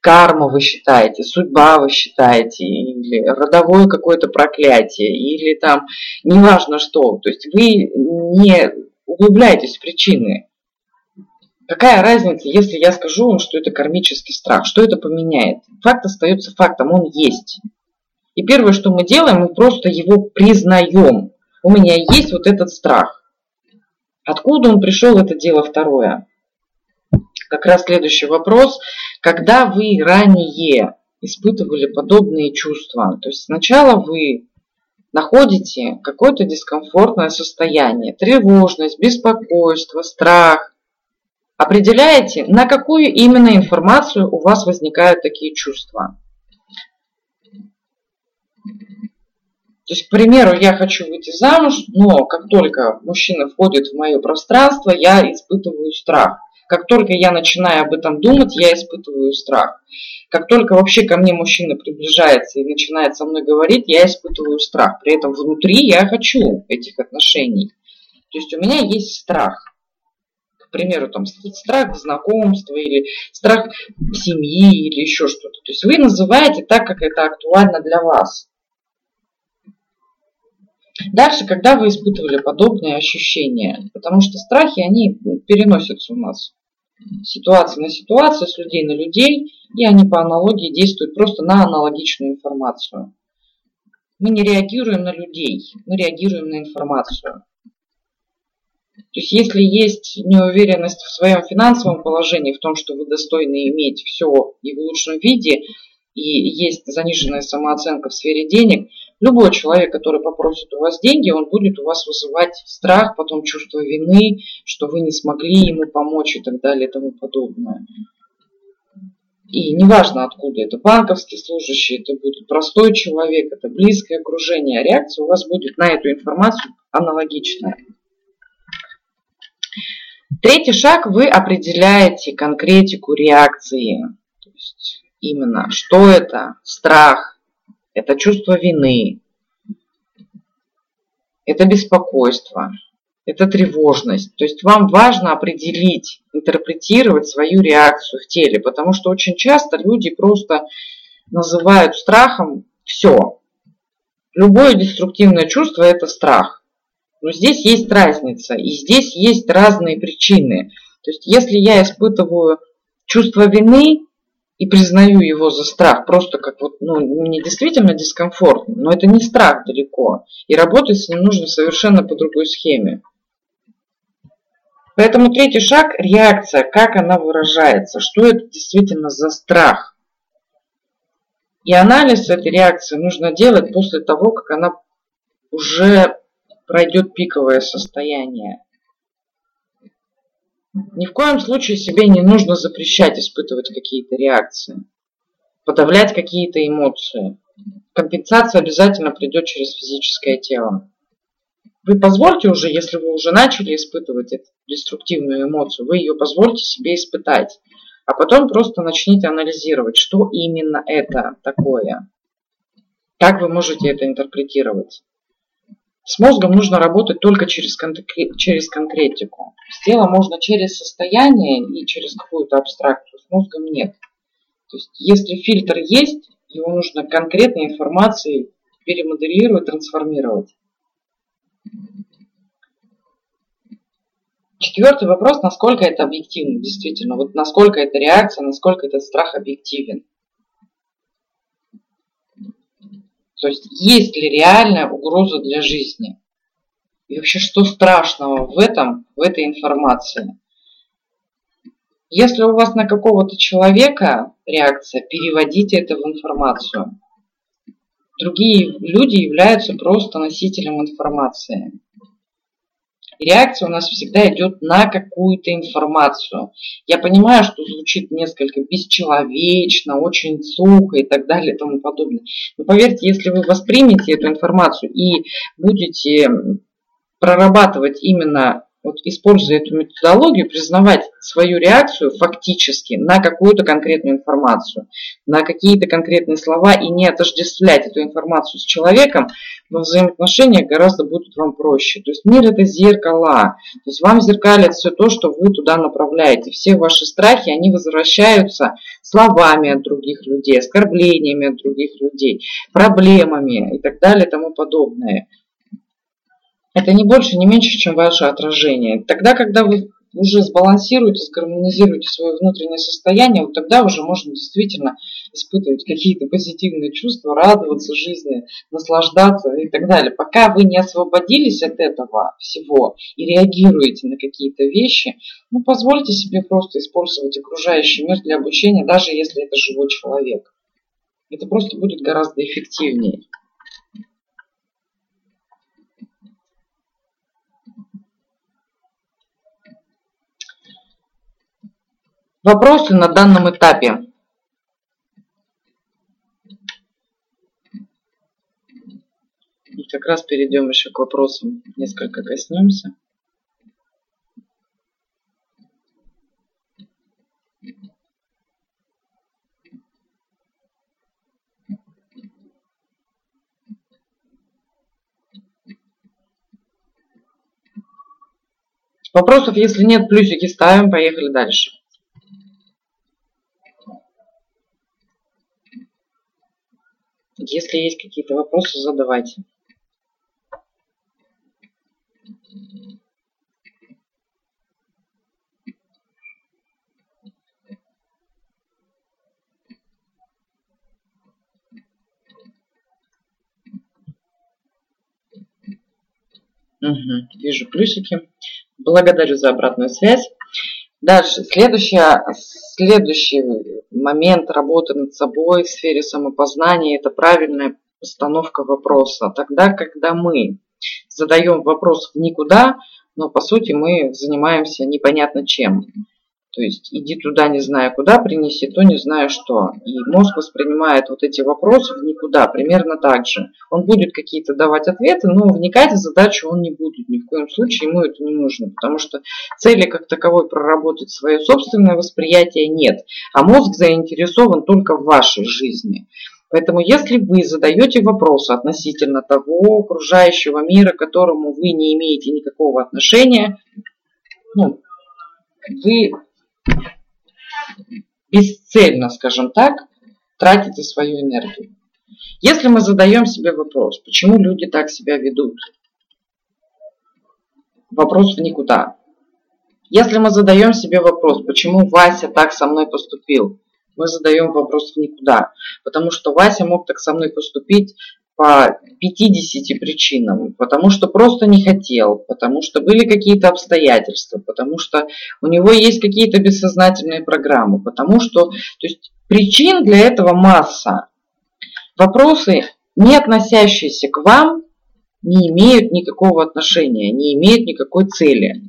Speaker 1: карма вы считаете, судьба вы считаете, или родовое какое-то проклятие, или там неважно что. То есть вы не углубляетесь в причины. Какая разница, если я скажу вам, что это кармический страх? Что это поменяет? Факт остается фактом, он есть. И первое, что мы делаем, мы просто его признаем. У меня есть вот этот страх. Откуда он пришел, это дело второе. Как раз следующий вопрос. Когда вы ранее испытывали подобные чувства, то есть сначала вы находите какое-то дискомфортное состояние, тревожность, беспокойство, страх, Определяете, на какую именно информацию у вас возникают такие чувства. То есть, к примеру, я хочу выйти замуж, но как только мужчина входит в мое пространство, я испытываю страх. Как только я начинаю об этом думать, я испытываю страх. Как только вообще ко мне мужчина приближается и начинает со мной говорить, я испытываю страх. При этом внутри я хочу этих отношений. То есть у меня есть страх. Примеру, там страх знакомства или страх семьи или еще что-то. То есть вы называете так, как это актуально для вас. Дальше, когда вы испытывали подобные ощущения, потому что страхи, они переносятся у нас ситуации на ситуацию, с людей на людей, и они по аналогии действуют просто на аналогичную информацию. Мы не реагируем на людей, мы реагируем на информацию. То есть если есть неуверенность в своем финансовом положении, в том, что вы достойны иметь все и в лучшем виде, и есть заниженная самооценка в сфере денег, любой человек, который попросит у вас деньги, он будет у вас вызывать страх, потом чувство вины, что вы не смогли ему помочь и так далее и тому подобное. И неважно откуда это, банковский служащий, это будет простой человек, это близкое окружение, а реакция у вас будет на эту информацию аналогичная. Третий шаг, вы определяете конкретику реакции. То есть именно, что это? Страх, это чувство вины, это беспокойство, это тревожность. То есть вам важно определить, интерпретировать свою реакцию в теле, потому что очень часто люди просто называют страхом все. Любое деструктивное чувство – это страх. Но здесь есть разница, и здесь есть разные причины. То есть если я испытываю чувство вины и признаю его за страх, просто как вот, ну, мне действительно дискомфортно, но это не страх далеко. И работать с ним нужно совершенно по другой схеме. Поэтому третий шаг – реакция, как она выражается, что это действительно за страх. И анализ этой реакции нужно делать после того, как она уже пройдет пиковое состояние. Ни в коем случае себе не нужно запрещать испытывать какие-то реакции, подавлять какие-то эмоции. Компенсация обязательно придет через физическое тело. Вы позвольте уже, если вы уже начали испытывать эту деструктивную эмоцию, вы ее позвольте себе испытать. А потом просто начните анализировать, что именно это такое. Как вы можете это интерпретировать. С мозгом нужно работать только через, через конкретику. С телом можно через состояние и через какую-то абстракцию, с мозгом нет. То есть если фильтр есть, его нужно конкретной информацией перемоделировать, трансформировать. Четвертый вопрос, насколько это объективно, действительно. Вот насколько это реакция, насколько этот страх объективен. То есть есть ли реальная угроза для жизни? И вообще, что страшного в этом, в этой информации? Если у вас на какого-то человека реакция, переводите это в информацию. Другие люди являются просто носителем информации реакция у нас всегда идет на какую-то информацию. Я понимаю, что звучит несколько бесчеловечно, очень сухо и так далее и тому подобное. Но поверьте, если вы воспримете эту информацию и будете прорабатывать именно вот используя эту методологию, признавать свою реакцию фактически на какую-то конкретную информацию, на какие-то конкретные слова и не отождествлять эту информацию с человеком, во взаимоотношениях гораздо будет вам проще. То есть мир это зеркало. То есть вам зеркалят все то, что вы туда направляете. Все ваши страхи, они возвращаются словами от других людей, оскорблениями от других людей, проблемами и так далее и тому подобное. Это не больше, не меньше, чем ваше отражение. Тогда, когда вы уже сбалансируете, сгармонизируете свое внутреннее состояние, вот тогда уже можно действительно испытывать какие-то позитивные чувства, радоваться жизни, наслаждаться и так далее. Пока вы не освободились от этого всего и реагируете на какие-то вещи, ну, позвольте себе просто использовать окружающий мир для обучения, даже если это живой человек. Это просто будет гораздо эффективнее. вопросы на данном этапе. И как раз перейдем еще к вопросам, несколько коснемся. Вопросов, если нет, плюсики ставим, поехали дальше. Если есть какие-то вопросы, задавайте. Угу, вижу плюсики. Благодарю за обратную связь. Дальше, следующая, следующий момент работы над собой в сфере самопознания – это правильная постановка вопроса. Тогда, когда мы задаем вопрос в никуда, но по сути мы занимаемся непонятно чем. То есть иди туда, не зная куда, принеси то, не зная что. И мозг воспринимает вот эти вопросы в никуда, примерно так же. Он будет какие-то давать ответы, но вникать в задачу он не будет. Ни в коем случае ему это не нужно, потому что цели как таковой проработать свое собственное восприятие нет. А мозг заинтересован только в вашей жизни. Поэтому если вы задаете вопросы относительно того окружающего мира, к которому вы не имеете никакого отношения, ну, вы бесцельно, скажем так, тратите свою энергию. Если мы задаем себе вопрос, почему люди так себя ведут, вопрос в никуда. Если мы задаем себе вопрос, почему Вася так со мной поступил, мы задаем вопрос в никуда. Потому что Вася мог так со мной поступить по 50 причинам, потому что просто не хотел, потому что были какие-то обстоятельства, потому что у него есть какие-то бессознательные программы, потому что, то есть причин для этого масса. Вопросы, не относящиеся к вам, не имеют никакого отношения, не имеют никакой цели.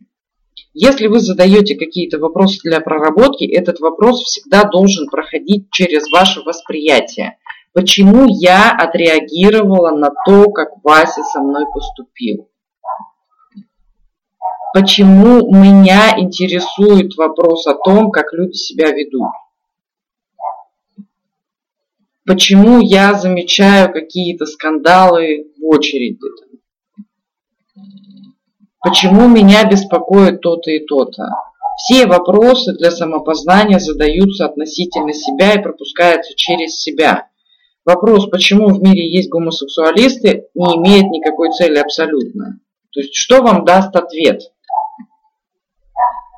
Speaker 1: Если вы задаете какие-то вопросы для проработки, этот вопрос всегда должен проходить через ваше восприятие. Почему я отреагировала на то, как Вася со мной поступил? Почему меня интересует вопрос о том, как люди себя ведут? Почему я замечаю какие-то скандалы в очереди? Почему меня беспокоит то-то и то-то? Все вопросы для самопознания задаются относительно себя и пропускаются через себя. Вопрос, почему в мире есть гомосексуалисты, не имеет никакой цели абсолютно. То есть, что вам даст ответ?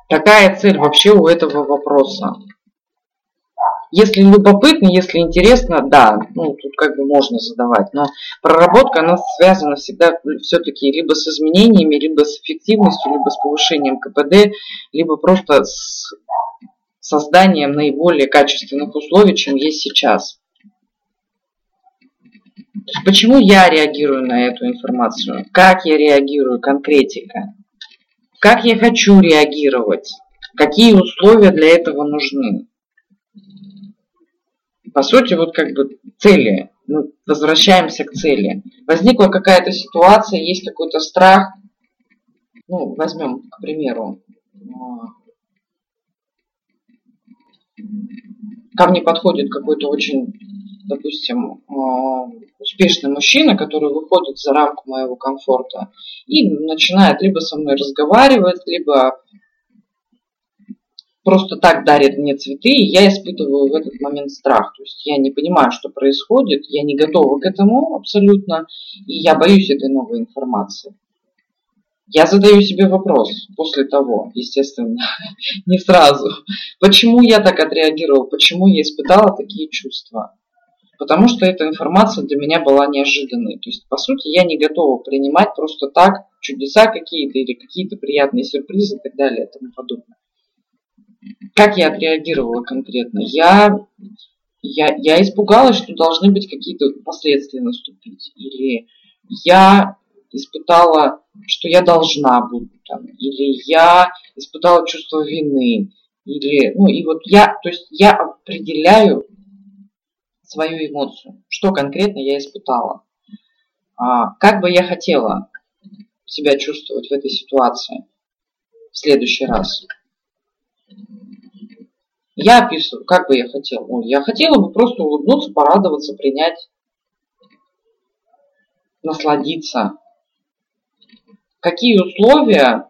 Speaker 1: Какая цель вообще у этого вопроса? Если любопытно, если интересно, да, ну тут как бы можно задавать, но проработка, она связана всегда все-таки либо с изменениями, либо с эффективностью, либо с повышением КПД, либо просто с созданием наиболее качественных условий, чем есть сейчас. Почему я реагирую на эту информацию? Как я реагирую? Конкретика. Как я хочу реагировать? Какие условия для этого нужны? По сути, вот как бы цели. Мы возвращаемся к цели. Возникла какая-то ситуация, есть какой-то страх. Ну, возьмем, к примеру, ко мне подходит какой-то очень допустим, а, успешный мужчина, который выходит за рамку моего комфорта и начинает либо со мной разговаривать, либо просто так дарит мне цветы, и я испытываю в этот момент страх. То есть я не понимаю, что происходит, я не готова к этому абсолютно, и я боюсь этой новой информации. Я задаю себе вопрос после того, естественно, <laughs> не сразу, почему я так отреагировал, почему я испытала такие чувства потому что эта информация для меня была неожиданной. То есть, по сути, я не готова принимать просто так чудеса какие-то или какие-то приятные сюрпризы и так далее и тому подобное. Как я отреагировала конкретно? Я, я, я испугалась, что должны быть какие-то последствия наступить. Или я испытала, что я должна буду там, или я испытала чувство вины, или, ну, и вот я, то есть я определяю свою эмоцию, что конкретно я испытала, а, как бы я хотела себя чувствовать в этой ситуации в следующий раз. Я описываю, как бы я хотела. Ну, я хотела бы просто улыбнуться, порадоваться, принять, насладиться. Какие условия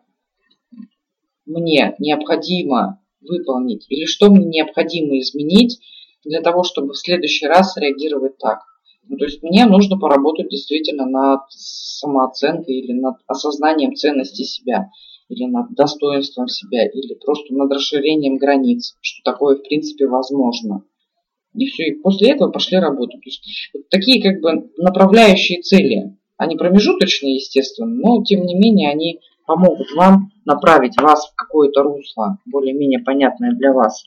Speaker 1: мне необходимо выполнить или что мне необходимо изменить для того, чтобы в следующий раз реагировать так. Ну, то есть мне нужно поработать действительно над самооценкой или над осознанием ценности себя, или над достоинством себя, или просто над расширением границ, что такое в принципе возможно. И все, и после этого пошли работать. То есть вот такие как бы направляющие цели, они промежуточные, естественно, но тем не менее они помогут вам направить вас в какое-то русло, более-менее понятное для вас.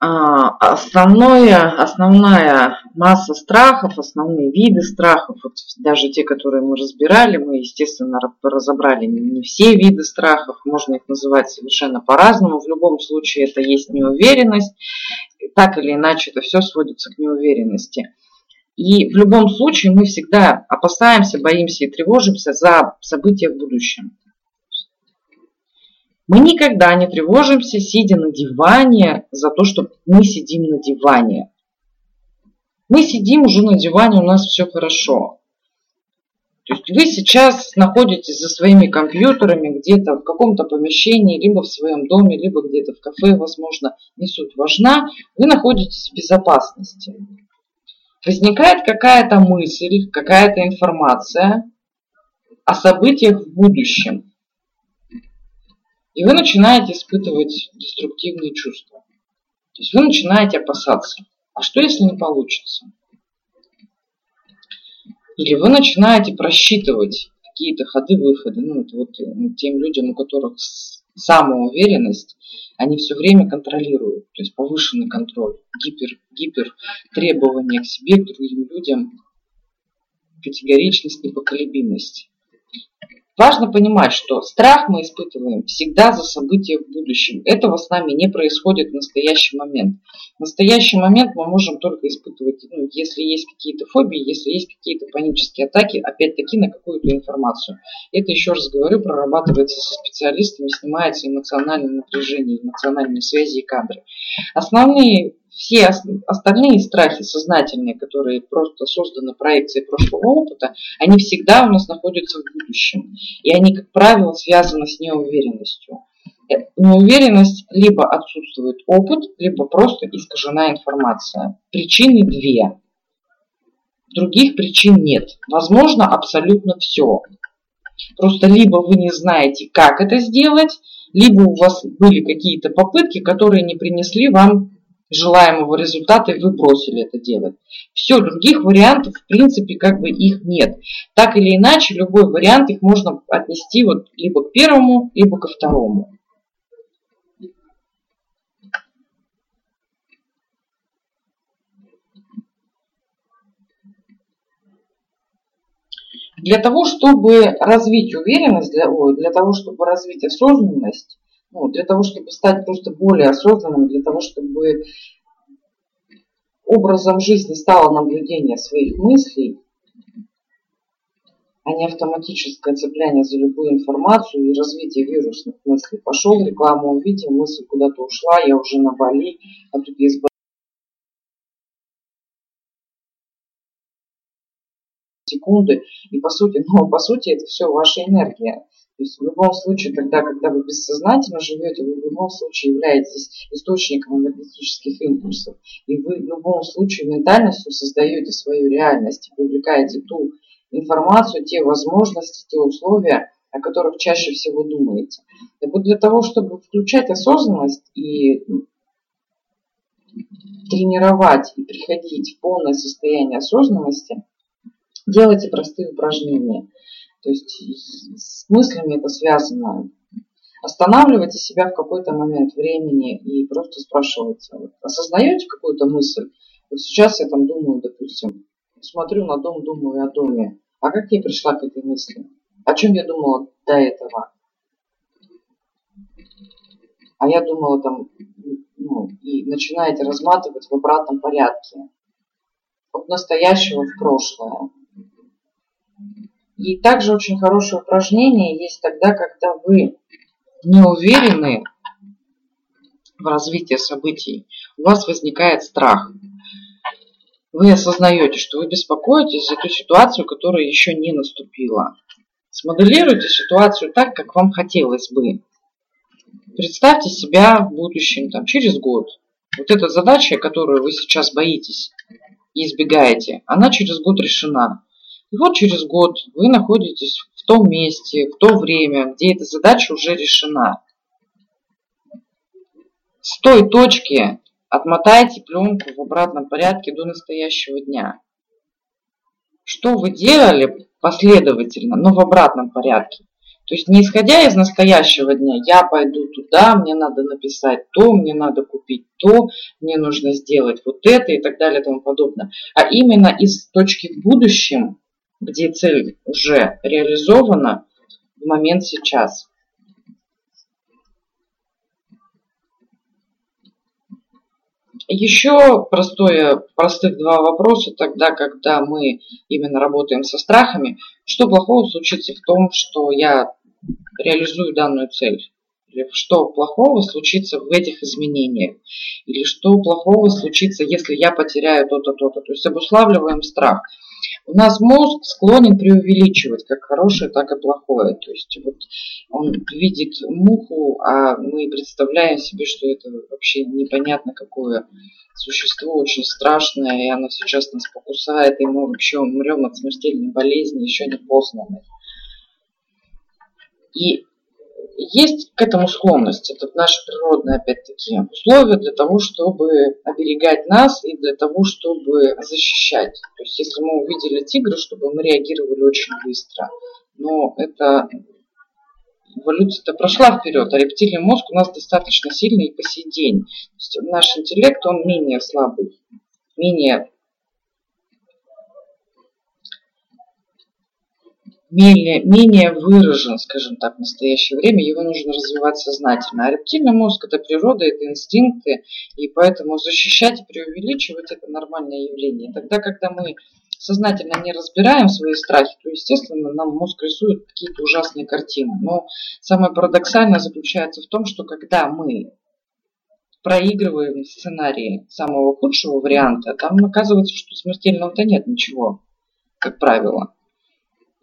Speaker 1: Основное, основная масса страхов, основные виды страхов, вот даже те, которые мы разбирали, мы, естественно, разобрали не все виды страхов, можно их называть совершенно по-разному. В любом случае это есть неуверенность, так или иначе это все сводится к неуверенности. И в любом случае мы всегда опасаемся, боимся и тревожимся за события в будущем. Мы никогда не тревожимся, сидя на диване, за то, что мы сидим на диване. Мы сидим уже на диване, у нас все хорошо. То есть вы сейчас находитесь за своими компьютерами где-то в каком-то помещении, либо в своем доме, либо где-то в кафе, возможно, не суть важна. Вы находитесь в безопасности. Возникает какая-то мысль, какая-то информация о событиях в будущем. И вы начинаете испытывать деструктивные чувства. То есть вы начинаете опасаться. А что, если не получится? Или вы начинаете просчитывать какие-то ходы-выходы. Ну, это вот э, тем людям, у которых самоуверенность, они все время контролируют. То есть повышенный контроль, гипер, гипер требования к себе, к другим людям, категоричность, непоколебимость. Важно понимать, что страх мы испытываем всегда за события в будущем. Этого с нами не происходит в настоящий момент. В настоящий момент мы можем только испытывать, ну, если есть какие-то фобии, если есть какие-то панические атаки, опять-таки на какую-то информацию. Это, еще раз говорю, прорабатывается со специалистами, снимается эмоциональное напряжение, эмоциональные связи и кадры. Основные все остальные страхи сознательные, которые просто созданы проекцией прошлого опыта, они всегда у нас находятся в будущем. И они, как правило, связаны с неуверенностью. Э, неуверенность либо отсутствует опыт, либо просто искажена информация. Причины две. Других причин нет. Возможно абсолютно все. Просто либо вы не знаете, как это сделать, либо у вас были какие-то попытки, которые не принесли вам желаемого результата, и вы бросили это делать. Все, других вариантов, в принципе, как бы их нет. Так или иначе, любой вариант их можно отнести вот либо к первому, либо ко второму. Для того, чтобы развить уверенность, для, для того, чтобы развить осознанность, ну, для того, чтобы стать просто более осознанным, для того, чтобы образом жизни стало наблюдение своих мыслей, а не автоматическое цепляние за любую информацию и развитие вирусных мыслей. Пошел, рекламу увидел, мысль куда-то ушла, я уже на Бали, а тут есть секунды. И по сути, ну, по сути, это все ваша энергия. То есть в любом случае, тогда, когда вы бессознательно живете, вы в любом случае являетесь источником энергетических импульсов. И вы в любом случае ментальностью создаете свою реальность, привлекаете ту информацию, те возможности, те условия, о которых чаще всего думаете. Так вот для того, чтобы включать осознанность и тренировать и приходить в полное состояние осознанности, делайте простые упражнения – то есть с мыслями это связано. Останавливайте себя в какой-то момент времени и просто спрашивайте, вот, осознаете какую-то мысль? Вот сейчас я там думаю, допустим, смотрю на дом, думаю о доме. А как я пришла к этой мысли? О чем я думала до этого? А я думала там, ну, и начинаете разматывать в обратном порядке. От настоящего в прошлое. И также очень хорошее упражнение есть тогда, когда вы не уверены в развитии событий, у вас возникает страх. Вы осознаете, что вы беспокоитесь за ту ситуацию, которая еще не наступила. Смоделируйте ситуацию так, как вам хотелось бы. Представьте себя в будущем, там, через год. Вот эта задача, которую вы сейчас боитесь и избегаете, она через год решена. И вот через год вы находитесь в том месте, в то время, где эта задача уже решена. С той точки отмотайте пленку в обратном порядке до настоящего дня. Что вы делали последовательно, но в обратном порядке? То есть не исходя из настоящего дня, я пойду туда, мне надо написать то, мне надо купить то, мне нужно сделать вот это и так далее и тому подобное. А именно из точки в будущем, где цель уже реализована в момент сейчас. Еще простое, простых два вопроса тогда, когда мы именно работаем со страхами. Что плохого случится в том, что я реализую данную цель? Или что плохого случится в этих изменениях? Или что плохого случится, если я потеряю то-то, то-то? То есть обуславливаем страх. У нас мозг склонен преувеличивать как хорошее, так и плохое. То есть вот он видит муху, а мы представляем себе, что это вообще непонятно какое существо, очень страшное, и оно сейчас нас покусает, и мы вообще умрем от смертельной болезни, еще не познанной. И есть к этому склонность. Это наше природное, опять-таки, условие для того, чтобы оберегать нас и для того, чтобы защищать. То есть, если мы увидели тигра, чтобы мы реагировали очень быстро. Но это эволюция-то прошла вперед, а рептильный мозг у нас достаточно сильный и по сей день. То есть наш интеллект, он менее слабый, менее менее, менее выражен, скажем так, в настоящее время, его нужно развивать сознательно. А рептильный мозг – это природа, это инстинкты, и поэтому защищать и преувеличивать – это нормальное явление. Тогда, когда мы сознательно не разбираем свои страхи, то, естественно, нам мозг рисует какие-то ужасные картины. Но самое парадоксальное заключается в том, что когда мы проигрываем сценарии самого худшего варианта, там оказывается, что смертельного-то нет ничего, как правило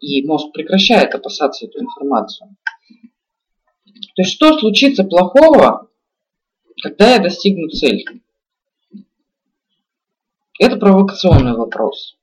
Speaker 1: и мозг прекращает опасаться эту информацию. То есть что случится плохого, когда я достигну цели? Это провокационный вопрос.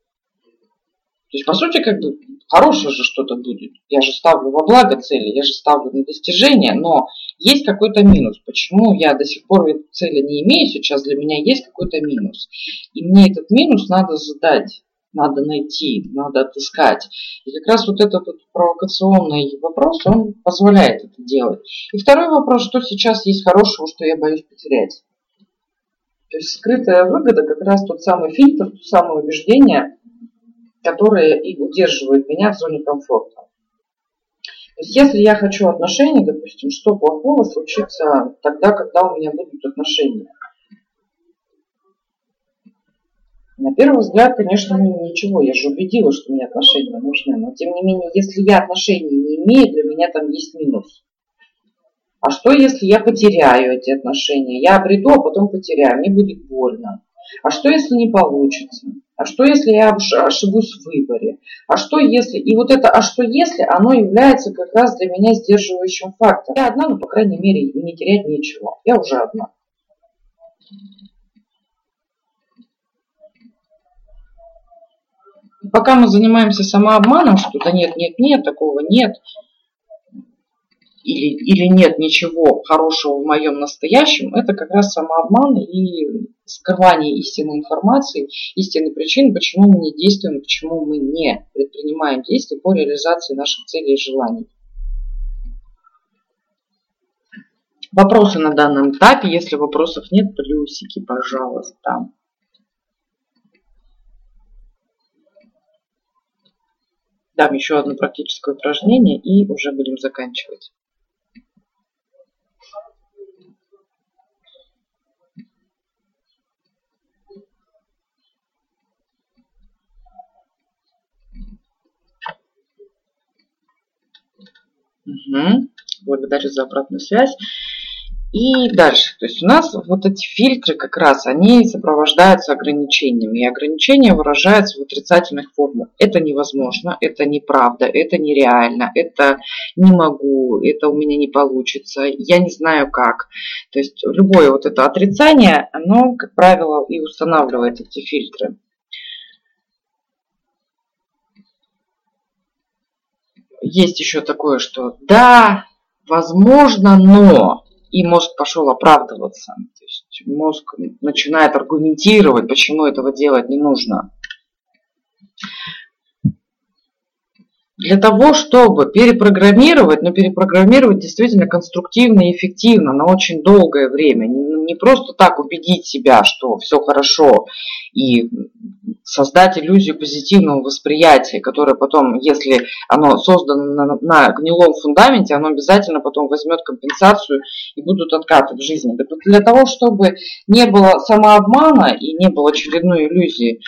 Speaker 1: То есть, по сути, как бы хорошее же что-то будет. Я же ставлю во благо цели, я же ставлю на достижение, но есть какой-то минус. Почему я до сих пор цели не имею сейчас, для меня есть какой-то минус. И мне этот минус надо задать надо найти, надо отыскать. И как раз вот этот вот провокационный вопрос, он позволяет это делать. И второй вопрос, что сейчас есть хорошего, что я боюсь потерять. То есть скрытая выгода как раз тот самый фильтр, то самое убеждение, которое и удерживает меня в зоне комфорта. То есть если я хочу отношений, допустим, что плохого случится тогда, когда у меня будут отношения? На первый взгляд, конечно, мне ничего, я же убедила, что мне отношения нужны. Но тем не менее, если я отношений не имею, для меня там есть минус. А что, если я потеряю эти отношения? Я обреду, а потом потеряю, мне будет больно. А что, если не получится? А что, если я ошибусь в выборе? А что, если... И вот это «а что, если» оно является как раз для меня сдерживающим фактором. Я одна, но, по крайней мере, не терять нечего. Я уже одна. Пока мы занимаемся самообманом, что да нет, нет, нет, такого нет, или, или нет ничего хорошего в моем настоящем, это как раз самообман и скрывание истинной информации, истинной причины, почему мы не действуем, почему мы не предпринимаем действия по реализации наших целей и желаний. Вопросы на данном этапе, если вопросов нет, плюсики, пожалуйста. Дам еще одно практическое упражнение и уже будем заканчивать. Угу. Благодарю за обратную связь. И дальше. То есть у нас вот эти фильтры как раз, они сопровождаются ограничениями. И ограничения выражаются в отрицательных формах. Это невозможно, это неправда, это нереально, это не могу, это у меня не получится, я не знаю как. То есть любое вот это отрицание, оно, как правило, и устанавливает эти фильтры. Есть еще такое, что да, возможно, но и мозг пошел оправдываться. То есть мозг начинает аргументировать, почему этого делать не нужно. Для того, чтобы перепрограммировать, но перепрограммировать действительно конструктивно и эффективно на очень долгое время, не просто так убедить себя, что все хорошо, и создать иллюзию позитивного восприятия, которое потом, если оно создано на, на гнилом фундаменте, оно обязательно потом возьмет компенсацию и будут откаты в жизни. Для того, чтобы не было самообмана и не было очередной иллюзии,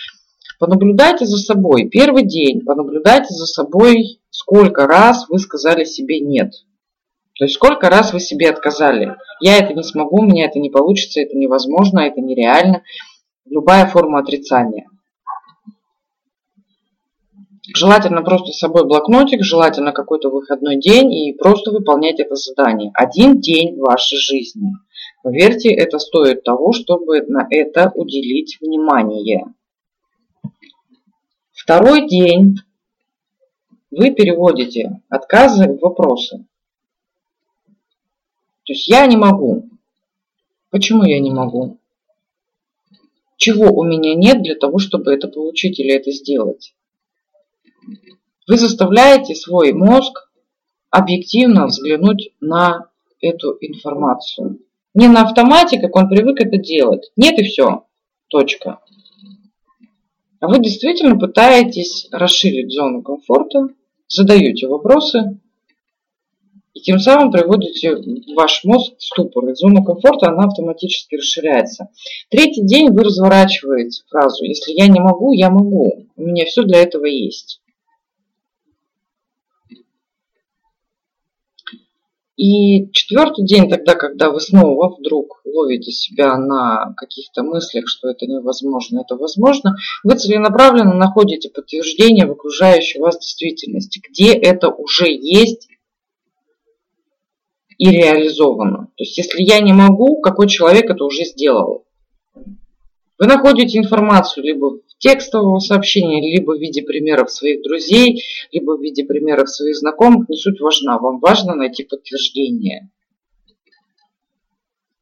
Speaker 1: понаблюдайте за собой. Первый день понаблюдайте за собой, сколько раз вы сказали себе «нет». То есть сколько раз вы себе отказали. Я это не смогу, у меня это не получится, это невозможно, это нереально. Любая форма отрицания. Желательно просто с собой блокнотик, желательно какой-то выходной день и просто выполнять это задание. Один день вашей жизни. Поверьте, это стоит того, чтобы на это уделить внимание. Второй день вы переводите отказы в вопросы. То есть я не могу. Почему я не могу? Чего у меня нет для того, чтобы это получить или это сделать? Вы заставляете свой мозг объективно взглянуть на эту информацию. Не на автомате, как он привык это делать. Нет и все. Точка. А вы действительно пытаетесь расширить зону комфорта, задаете вопросы, и тем самым приводите ваш мозг в ступор. И зона комфорта, она автоматически расширяется. Третий день вы разворачиваете фразу «Если я не могу, я могу. У меня все для этого есть». И четвертый день, тогда, когда вы снова вдруг ловите себя на каких-то мыслях, что это невозможно, это возможно, вы целенаправленно находите подтверждение в окружающей вас действительности, где это уже есть и реализовано. То есть, если я не могу, какой человек это уже сделал? Вы находите информацию либо в текстовом сообщении, либо в виде примеров своих друзей, либо в виде примеров своих знакомых. Не суть важна. Вам важно найти подтверждение.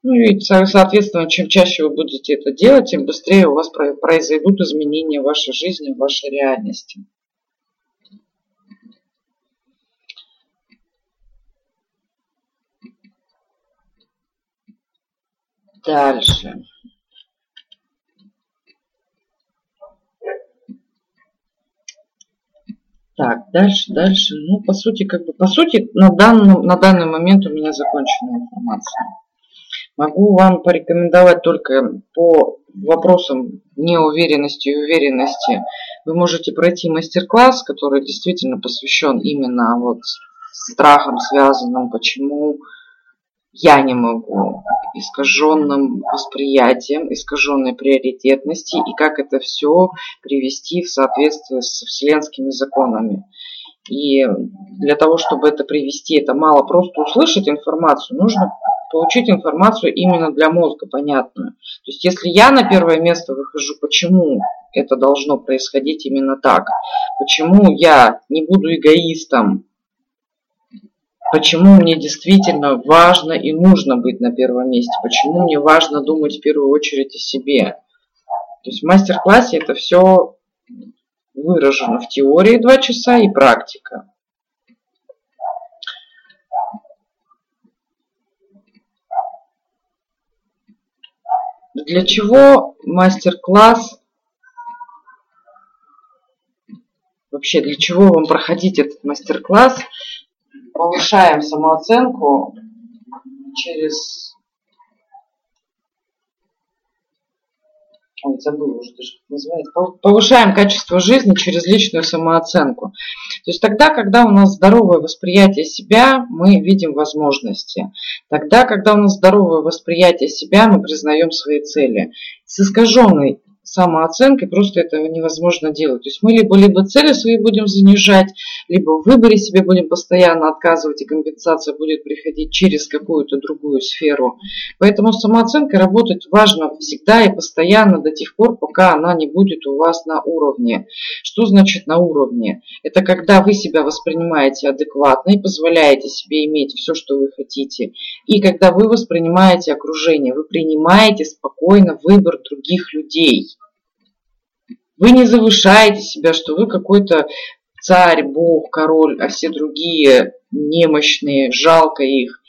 Speaker 1: Ну и, соответственно, чем чаще вы будете это делать, тем быстрее у вас произойдут изменения в вашей жизни, в вашей реальности. Дальше. Так, дальше, дальше. Ну, по сути, как бы, по сути, на, данном, на данный момент у меня закончена информация. Могу вам порекомендовать только по вопросам неуверенности и уверенности. Вы можете пройти мастер-класс, который действительно посвящен именно вот страхам связанным, почему я не могу, искаженным восприятием, искаженной приоритетности и как это все привести в соответствие с вселенскими законами. И для того, чтобы это привести, это мало просто услышать информацию, нужно получить информацию именно для мозга понятную. То есть если я на первое место выхожу, почему это должно происходить именно так? Почему я не буду эгоистом, почему мне действительно важно и нужно быть на первом месте, почему мне важно думать в первую очередь о себе. То есть в мастер-классе это все выражено в теории два часа и практика. Для чего мастер-класс? Вообще, для чего вам проходить этот мастер-класс? Повышаем самооценку через ой, забыла уже даже, как называется, повышаем качество жизни через личную самооценку. То есть тогда, когда у нас здоровое восприятие себя, мы видим возможности. Тогда, когда у нас здоровое восприятие себя, мы признаем свои цели. С искаженной самооценкой просто этого невозможно делать. То есть мы либо, либо цели свои будем занижать, либо в выборе себе будем постоянно отказывать, и компенсация будет приходить через какую-то другую сферу. Поэтому с самооценкой работать важно всегда и постоянно до тех пор, пока она не будет у вас на уровне. Что значит на уровне? Это когда вы себя воспринимаете адекватно и позволяете себе иметь все, что вы хотите. И когда вы воспринимаете окружение, вы принимаете спокойно выбор других людей. Вы не завышаете себя, что вы какой-то царь, бог, король, а все другие немощные, жалко их.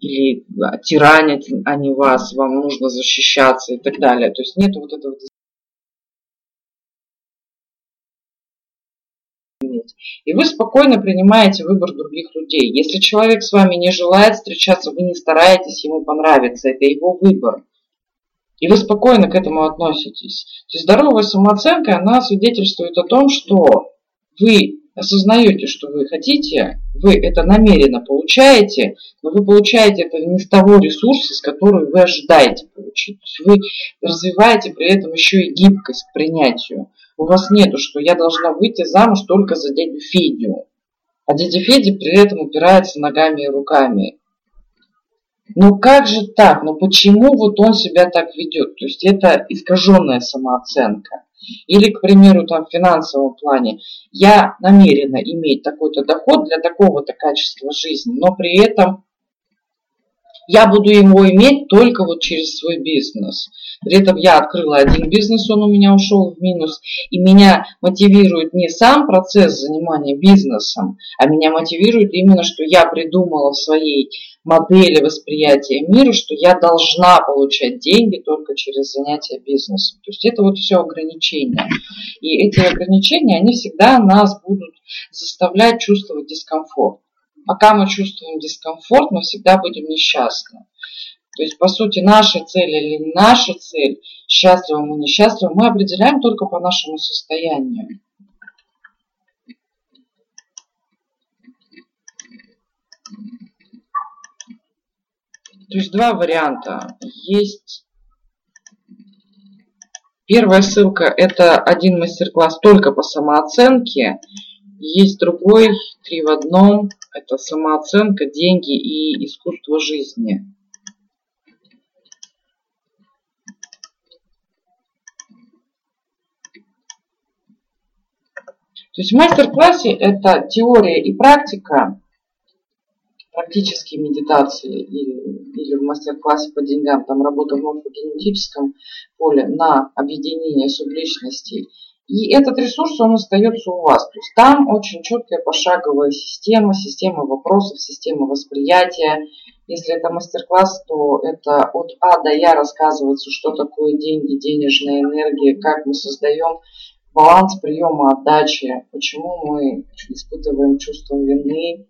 Speaker 1: Или тиранят они вас, вам нужно защищаться и так далее. То есть нет вот этого И вы спокойно принимаете выбор других людей. Если человек с вами не желает встречаться, вы не стараетесь ему понравиться. Это его выбор. И вы спокойно к этому относитесь. Здоровая самооценка, она свидетельствует о том, что вы осознаете, что вы хотите, вы это намеренно получаете, но вы получаете это не с того ресурса, с которого вы ожидаете получить. Вы развиваете при этом еще и гибкость к принятию. У вас нету, что я должна выйти замуж только за дядю Федю. А дядя Федя при этом упирается ногами и руками. Ну как же так? Ну почему вот он себя так ведет? То есть это искаженная самооценка. Или, к примеру, там в финансовом плане, я намерена иметь такой-то доход для такого-то качества жизни, но при этом я буду его иметь только вот через свой бизнес. При этом я открыла один бизнес, он у меня ушел в минус. И меня мотивирует не сам процесс занимания бизнесом, а меня мотивирует именно, что я придумала в своей модели восприятия мира, что я должна получать деньги только через занятие бизнесом. То есть это вот все ограничения. И эти ограничения, они всегда нас будут заставлять чувствовать дискомфорт. Пока мы чувствуем дискомфорт, мы всегда будем несчастны. То есть, по сути, наша цель или наша цель, счастливы мы, несчастливы, мы определяем только по нашему состоянию. То есть два варианта. Есть первая ссылка, это один мастер-класс только по самооценке. Есть другой, три в одном, это самооценка, деньги и искусство жизни. То есть в мастер-классе это теория и практика, практические медитации или, или в мастер-классе по деньгам, там работа в морфогенетическом поле на объединение субличностей. И этот ресурс, он остается у вас. То есть там очень четкая пошаговая система, система вопросов, система восприятия. Если это мастер-класс, то это от А до Я рассказывается, что такое деньги, денежная энергия, как мы создаем баланс приема отдачи, почему мы испытываем чувство вины,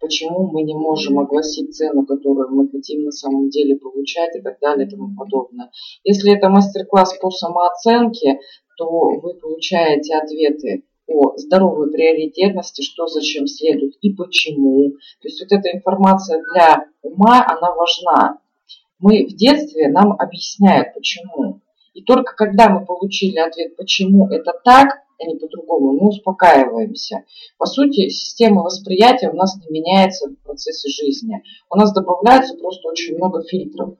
Speaker 1: почему мы не можем огласить цену, которую мы хотим на самом деле получать и так далее и тому подобное. Если это мастер-класс по самооценке, то вы получаете ответы о здоровой приоритетности, что зачем следует и почему. То есть вот эта информация для ума, она важна. Мы в детстве нам объясняют, почему. И только когда мы получили ответ, почему это так, а не по-другому, мы успокаиваемся. По сути, система восприятия у нас не меняется в процессе жизни. У нас добавляется просто очень много фильтров.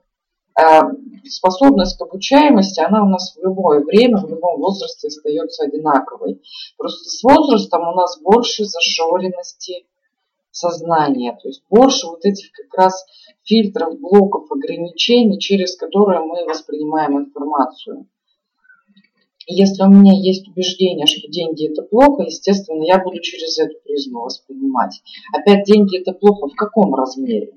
Speaker 1: Способность к обучаемости, она у нас в любое время, в любом возрасте остается одинаковой. Просто с возрастом у нас больше зашоренности сознания, то есть больше вот этих как раз фильтров, блоков, ограничений, через которые мы воспринимаем информацию. Если у меня есть убеждение, что деньги это плохо, естественно, я буду через эту призму воспринимать. Опять деньги это плохо в каком размере?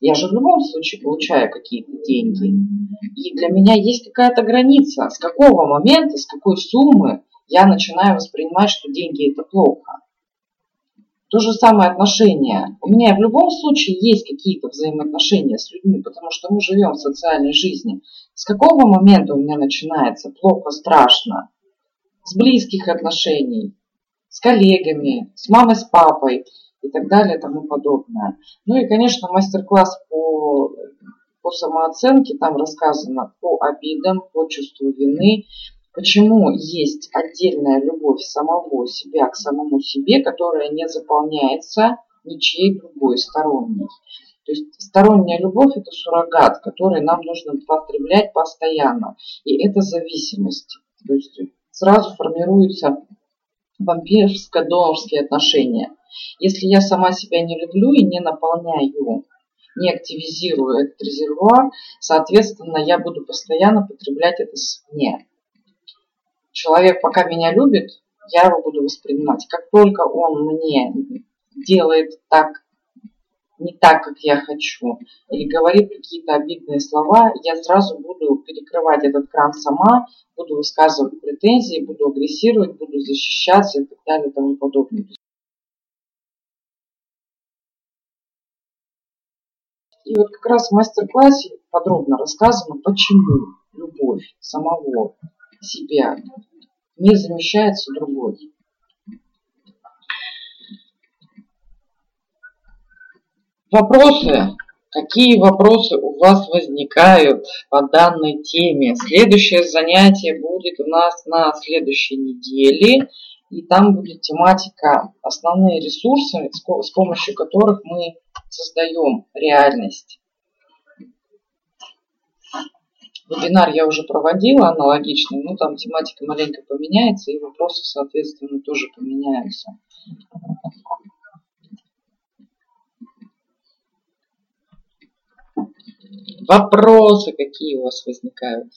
Speaker 1: Я же в любом случае получаю какие-то деньги. И для меня есть какая-то граница, с какого момента, с какой суммы я начинаю воспринимать, что деньги это плохо. То же самое отношения. У меня в любом случае есть какие-то взаимоотношения с людьми, потому что мы живем в социальной жизни. С какого момента у меня начинается плохо, страшно? С близких отношений, с коллегами, с мамой, с папой и так далее и тому подобное. Ну и, конечно, мастер-класс по, по самооценке, там рассказано по обидам, по чувству вины, Почему есть отдельная любовь самого себя к самому себе, которая не заполняется ничьей другой сторонней. То есть сторонняя любовь – это суррогат, который нам нужно потреблять постоянно. И это зависимость. То есть сразу формируются вампирско-донорские отношения. Если я сама себя не люблю и не наполняю, не активизирую этот резервуар, соответственно, я буду постоянно потреблять это свне человек пока меня любит, я его буду воспринимать. Как только он мне делает так, не так, как я хочу, или говорит какие-то обидные слова, я сразу буду перекрывать этот кран сама, буду высказывать претензии, буду агрессировать, буду защищаться и так далее и тому подобное. И вот как раз в мастер-классе подробно рассказано, почему любовь самого себя не замещается другой. Вопросы? Какие вопросы у вас возникают по данной теме? Следующее занятие будет у нас на следующей неделе. И там будет тематика основные ресурсы, с помощью которых мы создаем реальность. Вебинар я уже проводила аналогичный, но там тематика маленько поменяется и вопросы, соответственно, тоже поменяются. Вопросы какие у вас возникают?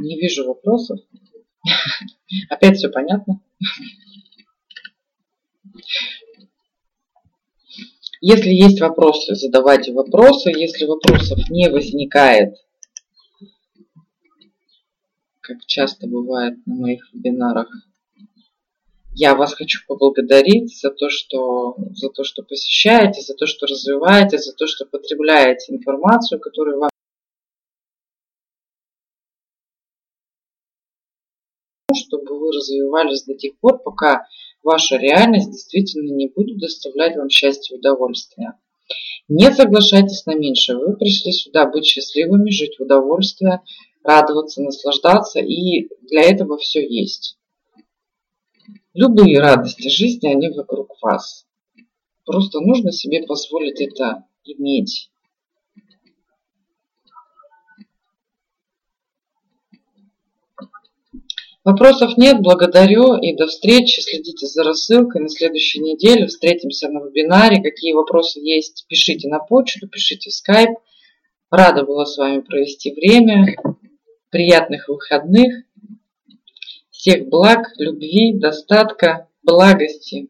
Speaker 1: Не вижу вопросов. <laughs> Опять все понятно? Если есть вопросы, задавайте вопросы. Если вопросов не возникает, как часто бывает на моих вебинарах, я вас хочу поблагодарить за то, что, за то, что посещаете, за то, что развиваете, за то, что потребляете информацию, которую вам чтобы вы развивались до тех пор, пока ваша реальность действительно не будет доставлять вам счастье и удовольствие. Не соглашайтесь на меньшее. Вы пришли сюда быть счастливыми, жить в удовольствие, радоваться, наслаждаться, и для этого все есть. Любые радости жизни, они вокруг вас. Просто нужно себе позволить это иметь. Вопросов нет, благодарю и до встречи. Следите за рассылкой на следующей неделе. Встретимся на вебинаре. Какие вопросы есть, пишите на почту, пишите в скайп. Рада была с вами провести время. Приятных выходных. Всех благ, любви, достатка, благости.